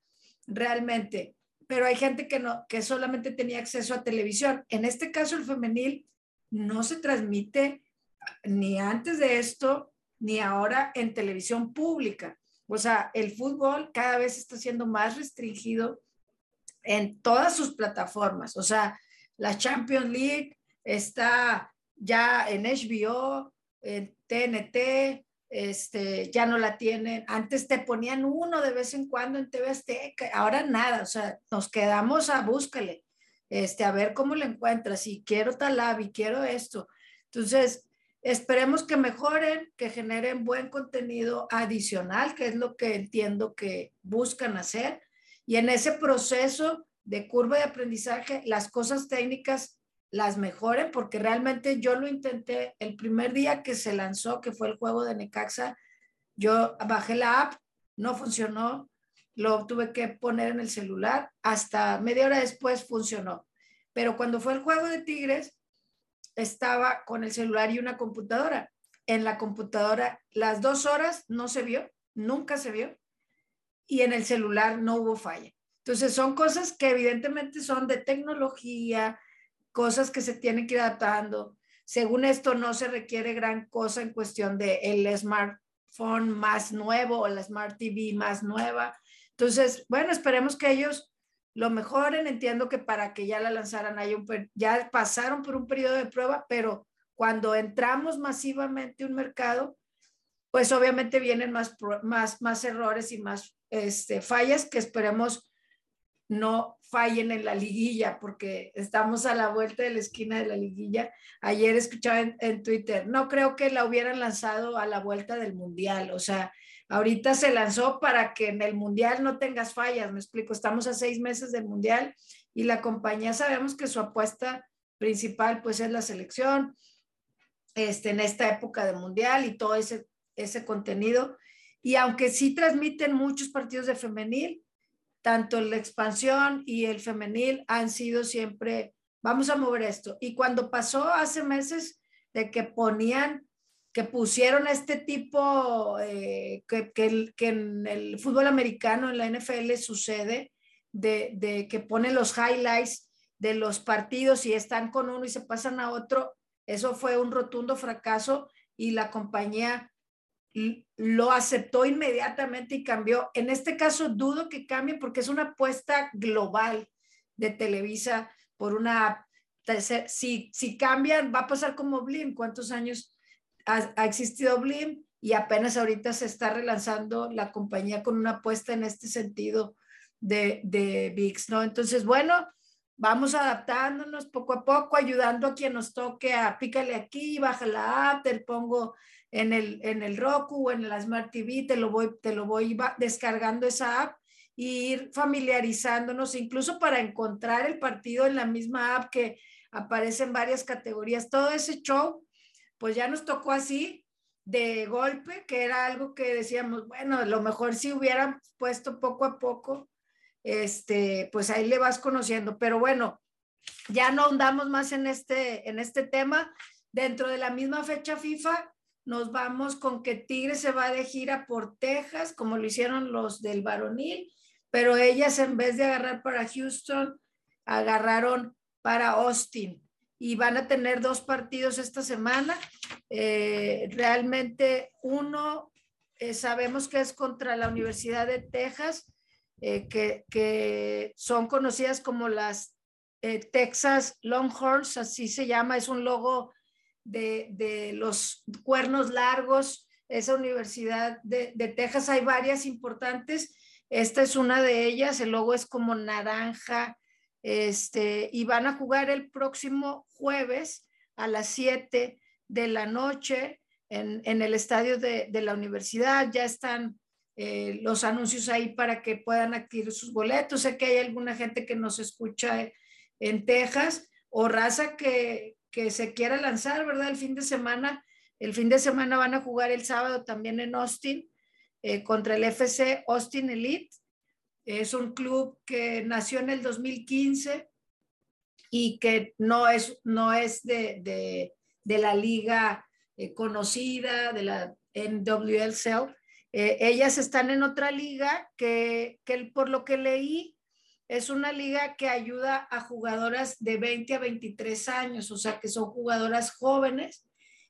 Realmente pero hay gente que no, que solamente tenía acceso a televisión. En este caso, el femenil no se transmite ni antes de esto, ni ahora en televisión pública. O sea, el fútbol cada vez está siendo más restringido en todas sus plataformas. O sea, la Champions League está ya en HBO, en TNT, este, ya no la tienen. Antes te ponían uno de vez en cuando en TV Azteca, ahora nada, o sea, nos quedamos a búscale, este, a ver cómo lo encuentras, y quiero tal y quiero esto. Entonces, esperemos que mejoren, que generen buen contenido adicional, que es lo que entiendo que buscan hacer, y en ese proceso de curva de aprendizaje, las cosas técnicas las mejoren, porque realmente yo lo intenté el primer día que se lanzó, que fue el juego de Necaxa, yo bajé la app, no funcionó, lo tuve que poner en el celular, hasta media hora después funcionó. Pero cuando fue el juego de Tigres, estaba con el celular y una computadora. En la computadora las dos horas no se vio, nunca se vio, y en el celular no hubo falla. Entonces son cosas que evidentemente son de tecnología, cosas que se tienen que ir adaptando. Según esto, no se requiere gran cosa en cuestión de el smartphone más nuevo o la smart TV más nueva. Entonces, bueno, esperemos que ellos lo mejoren. Entiendo que para que ya la lanzaran, hay un, ya pasaron por un periodo de prueba, pero cuando entramos masivamente a un mercado, pues obviamente vienen más, más, más errores y más este, fallas que esperemos no fallen en la liguilla, porque estamos a la vuelta de la esquina de la liguilla. Ayer escuchaba en, Twitter, no creo que la hubieran lanzado a la vuelta del Mundial, o sea, ahorita se lanzó para que en el Mundial no tengas fallas, me explico, estamos a seis meses del Mundial y la compañía sabemos que su apuesta principal pues es la selección, este, en esta época de Mundial y todo ese, ese contenido. Y aunque sí transmiten muchos partidos de femenil, tanto la expansión y el femenil han sido siempre, vamos a mover esto. Y cuando pasó hace meses de que ponían, que pusieron este tipo, eh, que, que, que, en el fútbol americano, en la NFL sucede, de, de que ponen los highlights de los partidos y están con uno y se pasan a otro, eso fue un rotundo fracaso y la compañía lo aceptó inmediatamente y cambió. En este caso dudo que cambie porque es una apuesta global de Televisa por una Si, si cambian, va a pasar como Blim. ¿Cuántos años ha, existido Blim? Y apenas ahorita se está relanzando la compañía con una apuesta en este sentido de, de VIX, ¿no? Entonces, bueno, vamos adaptándonos poco a poco, ayudando a quien nos toque a pícale aquí, baja la app, te pongo en el, en el Roku o en la Smart TV, te lo voy, te lo voy descargando esa app e ir familiarizándonos, incluso para encontrar el partido en la misma app que aparece en varias categorías. Todo ese show, pues ya nos tocó así de golpe, que era algo que decíamos, bueno, a lo mejor si hubieran puesto poco a poco este, pues ahí le vas conociendo. Pero bueno, ya no andamos más en este, en este tema. Dentro de la misma fecha FIFA, nos vamos con que Tigre se va de gira por Texas, como lo hicieron los del varonil, pero ellas en vez de agarrar para Houston, agarraron para Austin y van a tener dos partidos esta semana. Eh, realmente uno eh, sabemos que es contra la Universidad de Texas eh, que, son conocidas como las Texas Longhorns, así se llama, es un logo de, los cuernos largos, esa universidad de, de, Texas, hay varias importantes, esta es una de ellas, el logo es como naranja, este, y van a jugar el próximo jueves a las 7 de la noche en, en el estadio de, de, la universidad, ya están eh, los anuncios ahí para que puedan adquirir sus boletos. Sé que hay alguna gente que nos escucha en Texas o raza que, que se quiera lanzar, ¿verdad? El fin de semana. El fin de semana van a jugar el sábado también en Austin eh, contra el FC Austin Elite. Es un club que nació en el 2015 y que no es, no es de, de, de la liga eh, conocida, de la NWSL, eh, ellas están en otra liga que, por lo que leí es una liga que ayuda a jugadoras de 20 a 23 años, o sea que son jugadoras jóvenes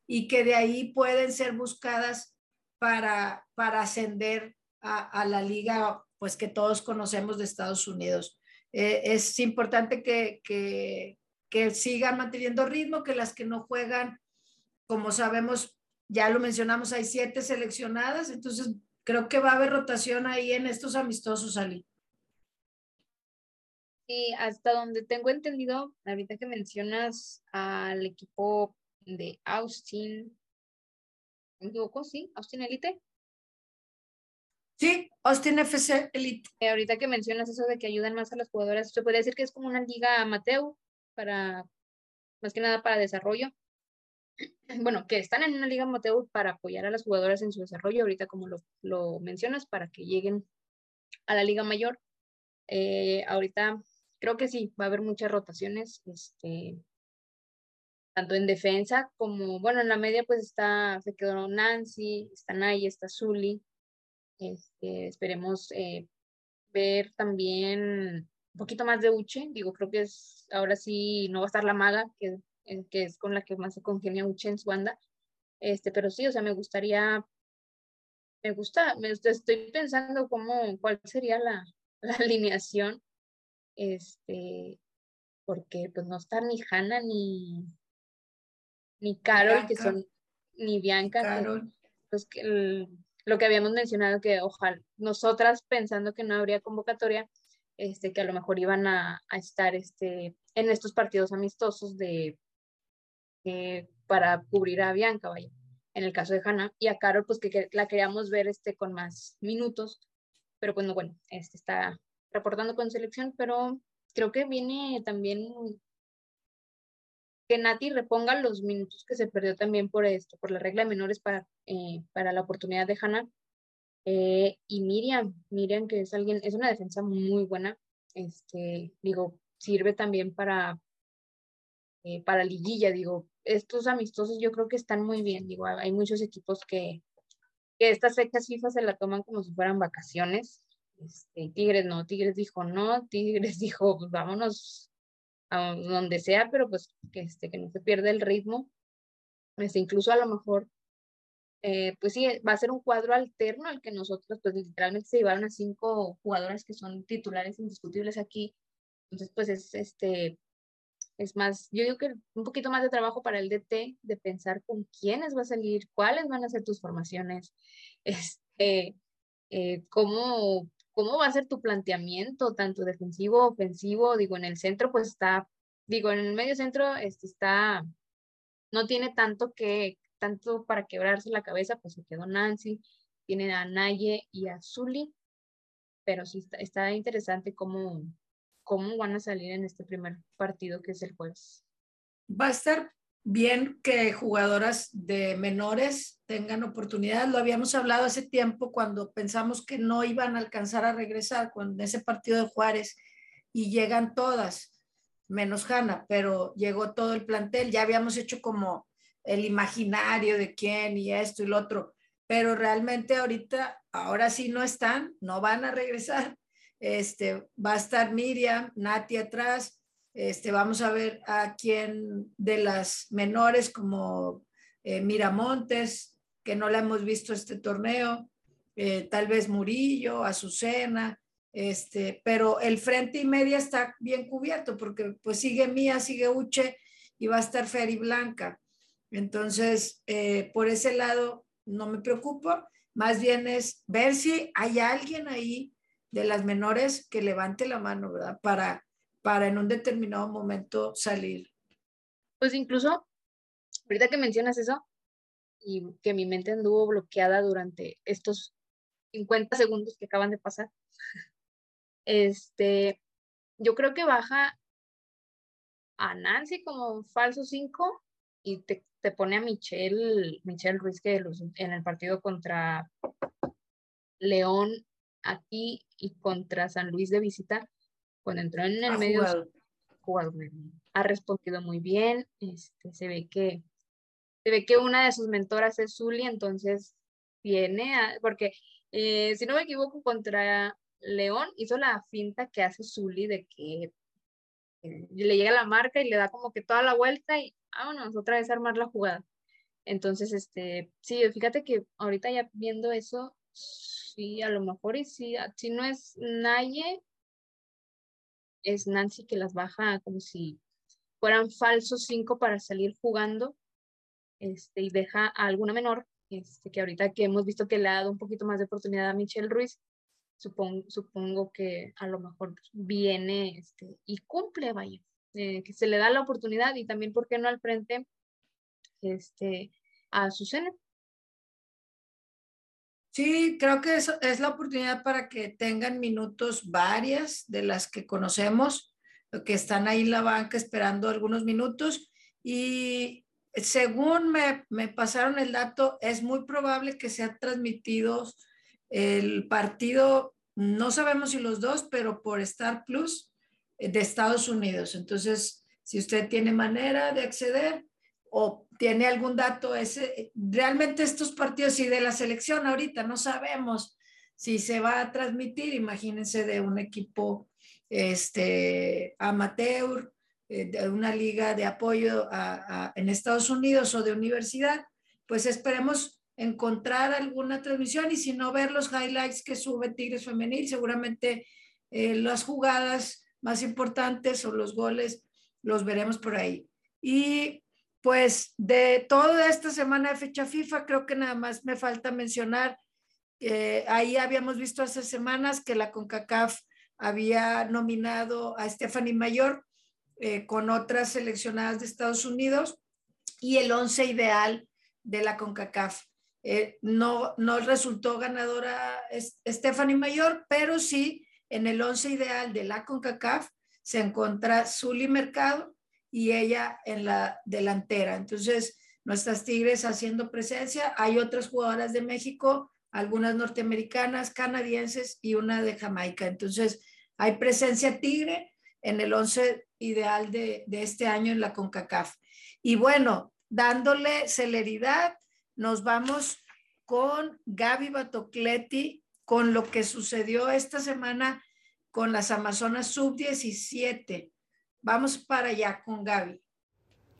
y que de ahí pueden ser buscadas para, para ascender a, la liga pues que todos conocemos de Estados Unidos. Eh, es importante que, que, sigan manteniendo ritmo, que las que no juegan, como sabemos, ya lo mencionamos, hay siete seleccionadas, entonces creo que va a haber rotación ahí en estos amistosos, Ali. Y hasta donde tengo entendido, ahorita que mencionas al equipo de Austin, ¿me equivoco? Sí, Austin Elite. Sí, Austin FC Elite. Eh, ahorita que mencionas eso de que ayudan más a las jugadoras, se puede decir que es como una liga amateur para, más que nada para desarrollo bueno, que están en una liga amateur para apoyar a las jugadoras en su desarrollo, ahorita como lo, mencionas, para que lleguen a la liga mayor. Eh, ahorita creo que sí, va a haber muchas rotaciones, este, tanto en defensa como, bueno, en la media pues está, se quedó Nancy, está Nay, está Zully. Este, esperemos eh, ver también un poquito más de Uche, digo, creo que es, ahora sí no va a estar la maga, que que es con la que más se congenia Uchens Wanda. Este, pero sí, o sea, me gustaría, me gusta, me estoy pensando cómo, cuál sería la, la alineación, este, porque pues no está ni Hanna ni, ni Carol, que son, ni Bianca, Carol. pues que lo que habíamos mencionado, que ojalá, nosotras pensando que no habría convocatoria, este, que a lo mejor iban a, a estar este, en estos partidos amistosos de eh, para cubrir a Bianca, vaya, en el caso de Hannah, y a Carol, pues que, la queríamos ver este, con más minutos, pero pues no, bueno, este está reportando con selección, pero creo que viene también que Nati reponga los minutos que se perdió también por esto, por la regla de menores para, eh, para la oportunidad de Hannah. Eh, y Miriam, Miriam que es alguien, es una defensa muy buena, este, digo, sirve también para, eh, para liguilla, digo, estos amistosos yo creo que están muy bien, digo, hay muchos equipos que, que estas fechas FIFA se la toman como si fueran vacaciones, este, Tigres no, Tigres dijo no, Tigres dijo, pues vámonos donde sea, pero pues que, este, que no se pierda el ritmo, este, incluso a lo mejor eh, pues sí, va a ser un cuadro alterno al que nosotros, pues literalmente se llevaron a cinco jugadoras que son titulares indiscutibles aquí. Entonces, pues es este, es más, yo digo que un poquito más de trabajo para el DT, de pensar con quiénes va a salir, cuáles van a ser tus formaciones, este, eh, cómo, cómo va a ser tu planteamiento, tanto defensivo, ofensivo, digo, en el centro, pues está, digo, en el medio centro este, está, no tiene tanto que, tanto para quebrarse la cabeza, pues se quedó Nancy, tiene a Naye y a Zully, pero sí está, interesante cómo, cómo van a salir en este primer partido que es el jueves. Va a estar bien que jugadoras de menores tengan oportunidad. Lo habíamos hablado hace tiempo cuando pensamos que no iban a alcanzar a regresar con ese partido de Juárez y llegan todas, menos Hanna, pero llegó todo el plantel. Ya habíamos hecho como el imaginario de quién y esto y lo otro, pero realmente ahorita, ahora sí no están, no van a regresar. Este, va a estar Miriam, Nati atrás, este, vamos a ver a quién de las menores como eh, Miramontes, que no la hemos visto este torneo, eh, tal vez Murillo, Azucena, este, pero el frente y media está bien cubierto porque pues sigue Mía, sigue Uche y va a estar Feri Blanca. Entonces, eh, por ese lado, no me preocupo. Más bien es ver si hay alguien ahí de las menores que levante la mano, ¿verdad? Para, para en un determinado momento salir. Pues incluso, ahorita que mencionas eso, y que mi mente anduvo bloqueada durante estos 50 segundos que acaban de pasar, este, yo creo que baja a Nancy como falso 5 y te te pone a Michelle, Michelle Ruiz que en el partido contra León aquí y contra San Luis de visita, cuando entró en el medio, jugado. ha respondido muy bien, este, se ve que se ve que una de sus mentoras es Zully, entonces viene a, porque eh, si no me equivoco, contra León hizo la finta que hace Zully de que eh, le llega la marca y le da como que toda la vuelta y vámonos, otra vez armar la jugada. Entonces, este, sí, fíjate que ahorita ya viendo eso, sí, a lo mejor y sí, si no es Naye, es Nancy que las baja como si fueran falsos cinco para salir jugando, este, y deja a alguna menor, este, que ahorita que hemos visto que le ha dado un poquito más de oportunidad a Michelle Ruiz, supongo, supongo que a lo mejor viene este, y cumple, vaya. Eh, que se le da la oportunidad y también, ¿por qué no al frente este, a Susana? Sí, creo que eso es la oportunidad para que tengan minutos varias de las que conocemos, que están ahí en la banca esperando algunos minutos. Y según me, me pasaron el dato, es muy probable que sea transmitido el partido, no sabemos si los dos, pero por Star Plus de Estados Unidos. Entonces, si usted tiene manera de acceder o tiene algún dato, ese, realmente estos partidos y de la selección ahorita no sabemos si se va a transmitir, imagínense de un equipo este, amateur, eh, de una liga de apoyo en Estados Unidos o de universidad, pues esperemos encontrar alguna transmisión y si no ver los highlights que sube Tigres Femenil, seguramente eh, las jugadas más importantes o los goles los veremos por ahí. Y pues de toda esta semana de fecha FIFA, creo que nada más me falta mencionar, que ahí habíamos visto hace semanas que la CONCACAF había nominado a Stephanie Mayor eh, con otras seleccionadas de Estados Unidos y el once ideal de la CONCACAF. Eh, no, no resultó ganadora Stephanie Mayor, pero sí en el once ideal de la CONCACAF se encuentra Zully Mercado y ella en la delantera. Entonces, nuestras Tigres haciendo presencia. Hay otras jugadoras de México algunas norteamericanas, canadienses y una de Jamaica. Entonces, hay presencia tigre en el 11 ideal de, de este año en la CONCACAF. Y bueno, dándole celeridad, nos vamos con Gaby Batocleti, con lo que sucedió esta semana con las Amazonas Sub-17. Vamos para allá con Gaby.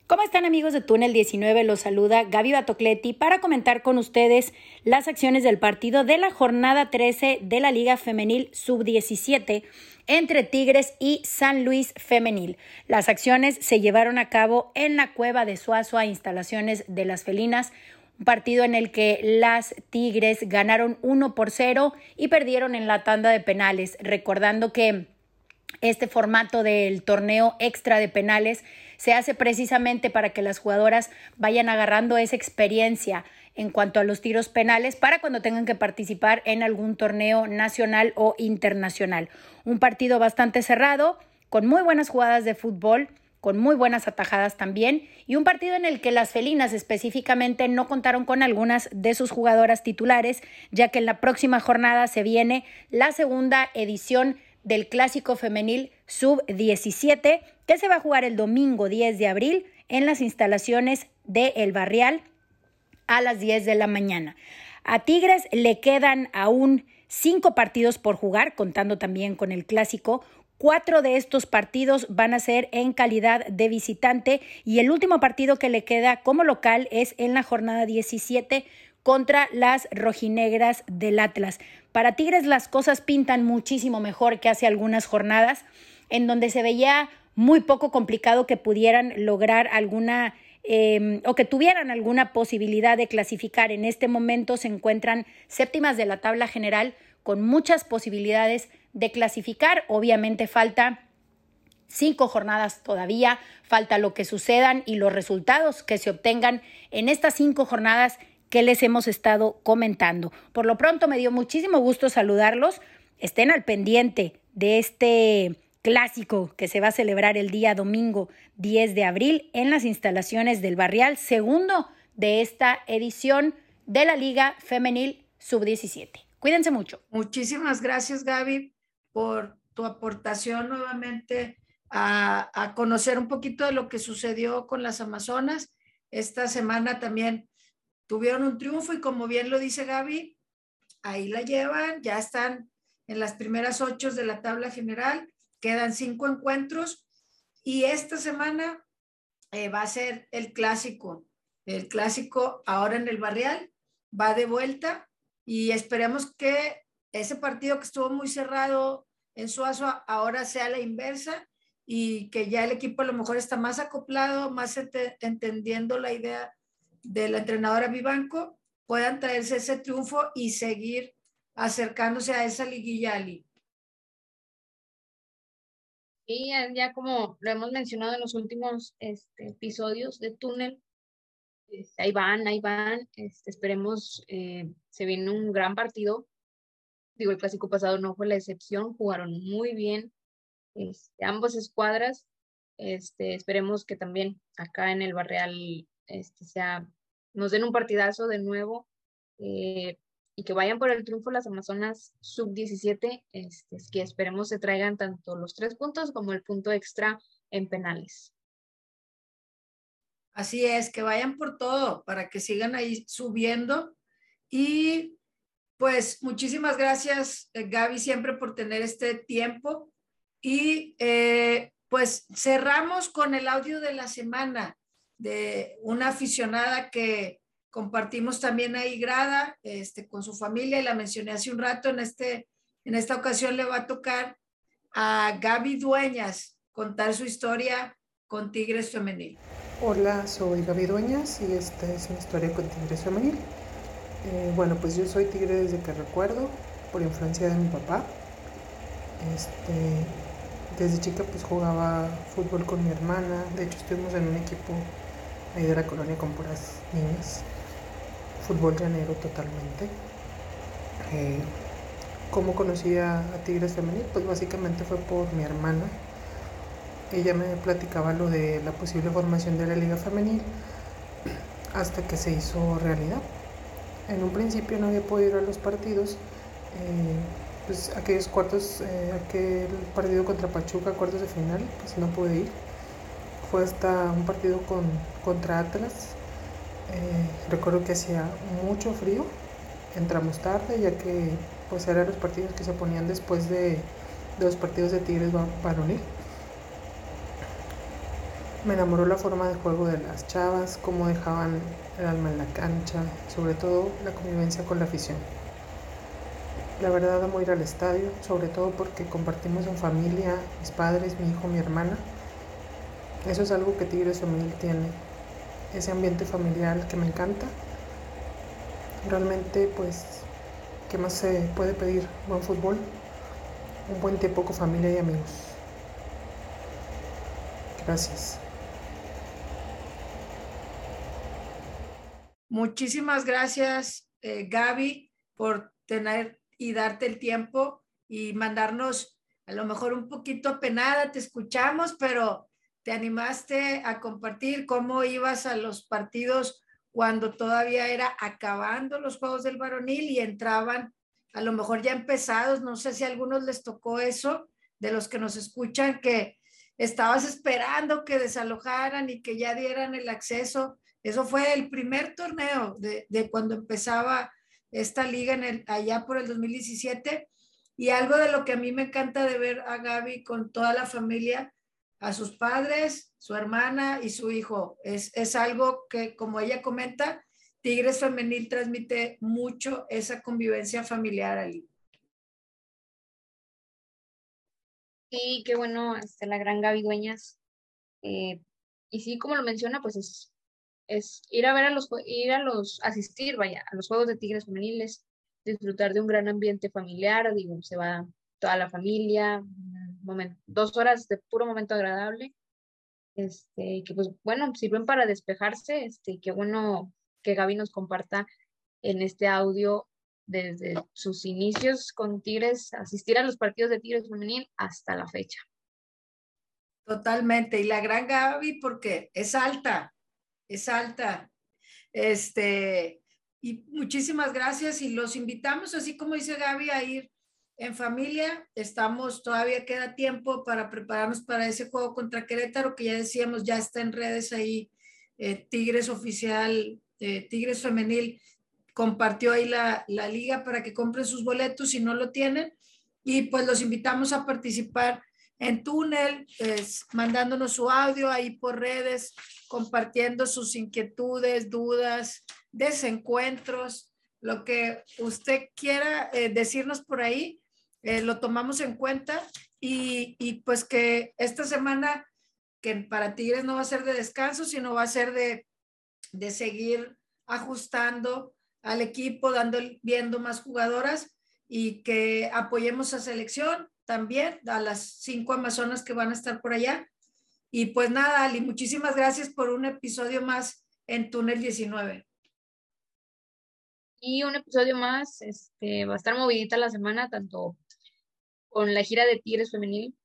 ¿Cómo están amigos de Túnel 19? Los saluda Gaby Batocleti para comentar con ustedes las acciones del partido de la jornada 13 de la Liga Femenil Sub-17 entre Tigres y San Luis Femenil. Las acciones se llevaron a cabo en la cueva de Suazua, instalaciones de las felinas, un partido en el que las Tigres ganaron 1 por 0 y perdieron en la tanda de penales, recordando que este formato del torneo extra de penales se hace precisamente para que las jugadoras vayan agarrando esa experiencia en cuanto a los tiros penales para cuando tengan que participar en algún torneo nacional o internacional. Un partido bastante cerrado, con muy buenas jugadas de fútbol, con muy buenas atajadas también, y un partido en el que las felinas específicamente no contaron con algunas de sus jugadoras titulares, ya que en la próxima jornada se viene la segunda edición del Clásico Femenil Sub-17, que se va a jugar el domingo 10 de abril en las instalaciones de El Barrial a las 10 de la mañana. A Tigres le quedan aún cinco partidos por jugar, contando también con el Clásico. Cuatro de estos partidos van a ser en calidad de visitante y el último partido que le queda como local es en la jornada 17 contra las rojinegras del Atlas. Para Tigres las cosas pintan muchísimo mejor que hace algunas jornadas en donde se veía muy poco complicado que pudieran lograr alguna em, o que tuvieran alguna posibilidad de clasificar. En este momento se encuentran séptimas de la tabla general con muchas posibilidades de clasificar. Obviamente falta cinco jornadas todavía, falta lo que sucedan y los resultados que se obtengan en estas cinco jornadas que les hemos estado comentando. Por lo pronto me dio muchísimo gusto saludarlos. Estén al pendiente de este clásico que se va a celebrar el día domingo 10 de abril en las instalaciones del Barrial, segundo de esta edición de la Liga Femenil Sub-17. Cuídense mucho. Muchísimas gracias, Gaby, por tu aportación nuevamente a, a conocer un poquito de lo que sucedió con las Amazonas. Esta semana también tuvieron un triunfo y como bien lo dice Gaby, ahí la llevan, ya están en las primeras ocho de la tabla general, quedan cinco encuentros y esta semana eh, va a ser el clásico, el clásico ahora en el barrial, va de vuelta y esperemos que ese partido que estuvo muy cerrado en Suazo ahora sea la inversa y que ya el equipo a lo mejor está más acoplado, más entendiendo la idea de la entrenadora Vivanco puedan traerse ese triunfo y seguir acercándose a esa liguilla. Y ya como lo hemos mencionado en los últimos este, episodios de Túnel, este, ahí van, ahí van, este, esperemos, eh, se viene un gran partido. Digo, el clásico pasado no fue la excepción, jugaron muy bien este, ambas escuadras. Este, esperemos que también acá en el Barreal este, sea, nos den un partidazo de nuevo eh, y que vayan por el triunfo las Amazonas sub-17, este, que esperemos se traigan tanto los tres puntos como el punto extra en penales. Así es, que vayan por todo para que sigan ahí subiendo. Y pues muchísimas gracias, eh, Gaby, siempre por tener este tiempo. Y eh, pues cerramos con el audio de la semana de una aficionada que compartimos también ahí grada este, con su familia y la mencioné hace un rato. En, este, en esta ocasión le va a tocar a Gaby Dueñas contar su historia con Tigres Femenil. Hola, soy Gaby Dueñas y esta es mi historia con Tigres Femenil. Eh, bueno, pues yo soy tigre desde que recuerdo, por influencia de mi papá. Este, desde chica pues jugaba fútbol con mi hermana, de hecho estuvimos en un equipo ahí de la colonia con puras niñas, fútbol llanero totalmente. Eh, ¿Cómo conocí a, Tigres Femenil? Pues básicamente fue por mi hermana. Ella me platicaba lo de la posible formación de la Liga Femenil hasta que se hizo realidad. en un principio no había podido ir a los partidos, eh, pues aquellos cuartos, eh, aquel partido contra Pachuca, cuartos de final, pues no pude ir. Fue hasta un partido con, contra Atlas. Eh, recuerdo que hacía mucho frío, entramos tarde ya que pues eran los partidos que se ponían después de, de los partidos de Tigres varonil. Me enamoró la forma de juego de las chavas, cómo dejaban el alma en la cancha, sobre todo la convivencia con la afición. La verdad amo ir al estadio, sobre todo porque compartimos en familia, mis padres, mi hijo, mi hermana. Eso es algo que Tigres Femenil tiene, ese ambiente familiar que me encanta. Realmente, pues, ¿qué más se puede pedir? Buen fútbol, un buen tiempo con familia y amigos. Gracias. Muchísimas gracias, eh, Gaby, por tener y darte el tiempo y mandarnos a lo mejor un poquito penada, te escuchamos, pero te animaste a compartir cómo ibas a los partidos cuando todavía era acabando los Juegos del Varonil y entraban a lo mejor ya empezados, no sé si a algunos les tocó eso, de los que nos escuchan, que estabas esperando que desalojaran y que ya dieran el acceso. Eso fue el primer torneo de, cuando empezaba esta liga en el, allá por el 2017 y algo de lo que a mí me encanta de ver a Gaby con toda la familia, a sus padres, su hermana y su hijo. Es, es algo que, como ella comenta, Tigres Femenil transmite mucho esa convivencia familiar allí. Sí, qué bueno, este, la gran Gaby Dueñas. Eh, y sí, como lo menciona, pues es es ir a ver a los, ir a los, asistir, vaya, a los Juegos de Tigres Femeniles, disfrutar de un gran ambiente familiar, digo, se va toda la familia, momento, dos horas de puro momento agradable, este, que pues bueno, sirven para despejarse, este, qué bueno que Gaby nos comparta en este audio desde sus inicios con Tigres, asistir a los partidos de Tigres Femenil hasta la fecha. Totalmente, y la gran Gaby porque es alta, es alta. Este, y muchísimas gracias y los invitamos, así como dice Gaby, a ir en familia. Estamos, todavía queda tiempo para prepararnos para ese juego contra Querétaro, que ya decíamos, ya está en redes ahí. Eh, Tigres oficial, eh, Tigres femenil, compartió ahí la, la liga para que compren sus boletos si no lo tienen. Y pues los invitamos a participar en túnel, pues, mandándonos su audio ahí por redes, compartiendo sus inquietudes, dudas, desencuentros, lo que usted quiera eh, decirnos por ahí, eh, lo tomamos en cuenta y, y, pues que esta semana, que para Tigres no va a ser de descanso, sino va a ser de, de seguir ajustando al equipo, dando, viendo más jugadoras y que apoyemos a selección también, a las cinco amazonas que van a estar por allá. Y pues nada, Ali, muchísimas gracias por un episodio más en Túnel 19. Y un episodio más, este, va a estar movidita la semana, tanto con la gira de Tigres Femenil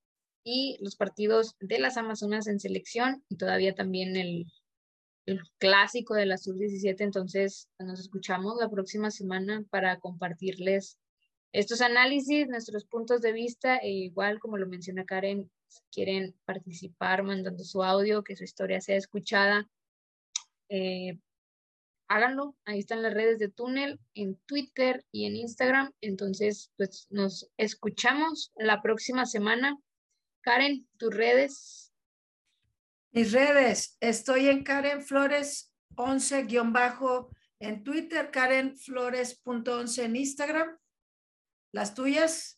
y los partidos de las Amazonas en selección y todavía también el, el clásico de la Sub-17. Entonces, nos escuchamos la próxima semana para compartirles estos análisis, nuestros puntos de vista, e igual como lo menciona Karen, si quieren participar mandando su audio, que su historia sea escuchada, eh, háganlo. Ahí están las redes de Túnel, en Twitter y en Instagram. Entonces, pues nos escuchamos la próxima semana. Karen, tus redes. Mis redes, estoy en Karen Flores 11 bajo en Twitter, Karen Flores.11 en Instagram ¿Las tuyas?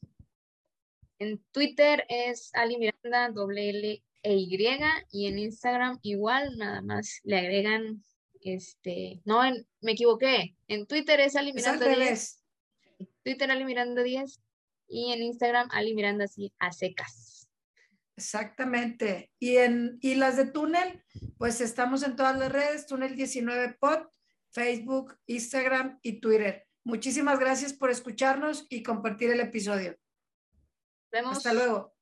En Twitter es Ali Miranda, doble L e Y, y en Instagram igual, nada más le agregan, este, no, me equivoqué, en Twitter es Ali Miranda 10. Twitter Ali Miranda 10 y en Instagram Ali Miranda así a secas. Exactamente. Y en y las de Túnel, pues estamos en todas las redes, Túnel 19 Pod, Facebook, Instagram y Twitter. Muchísimas gracias por escucharnos y compartir el episodio. Vemos. Hasta luego.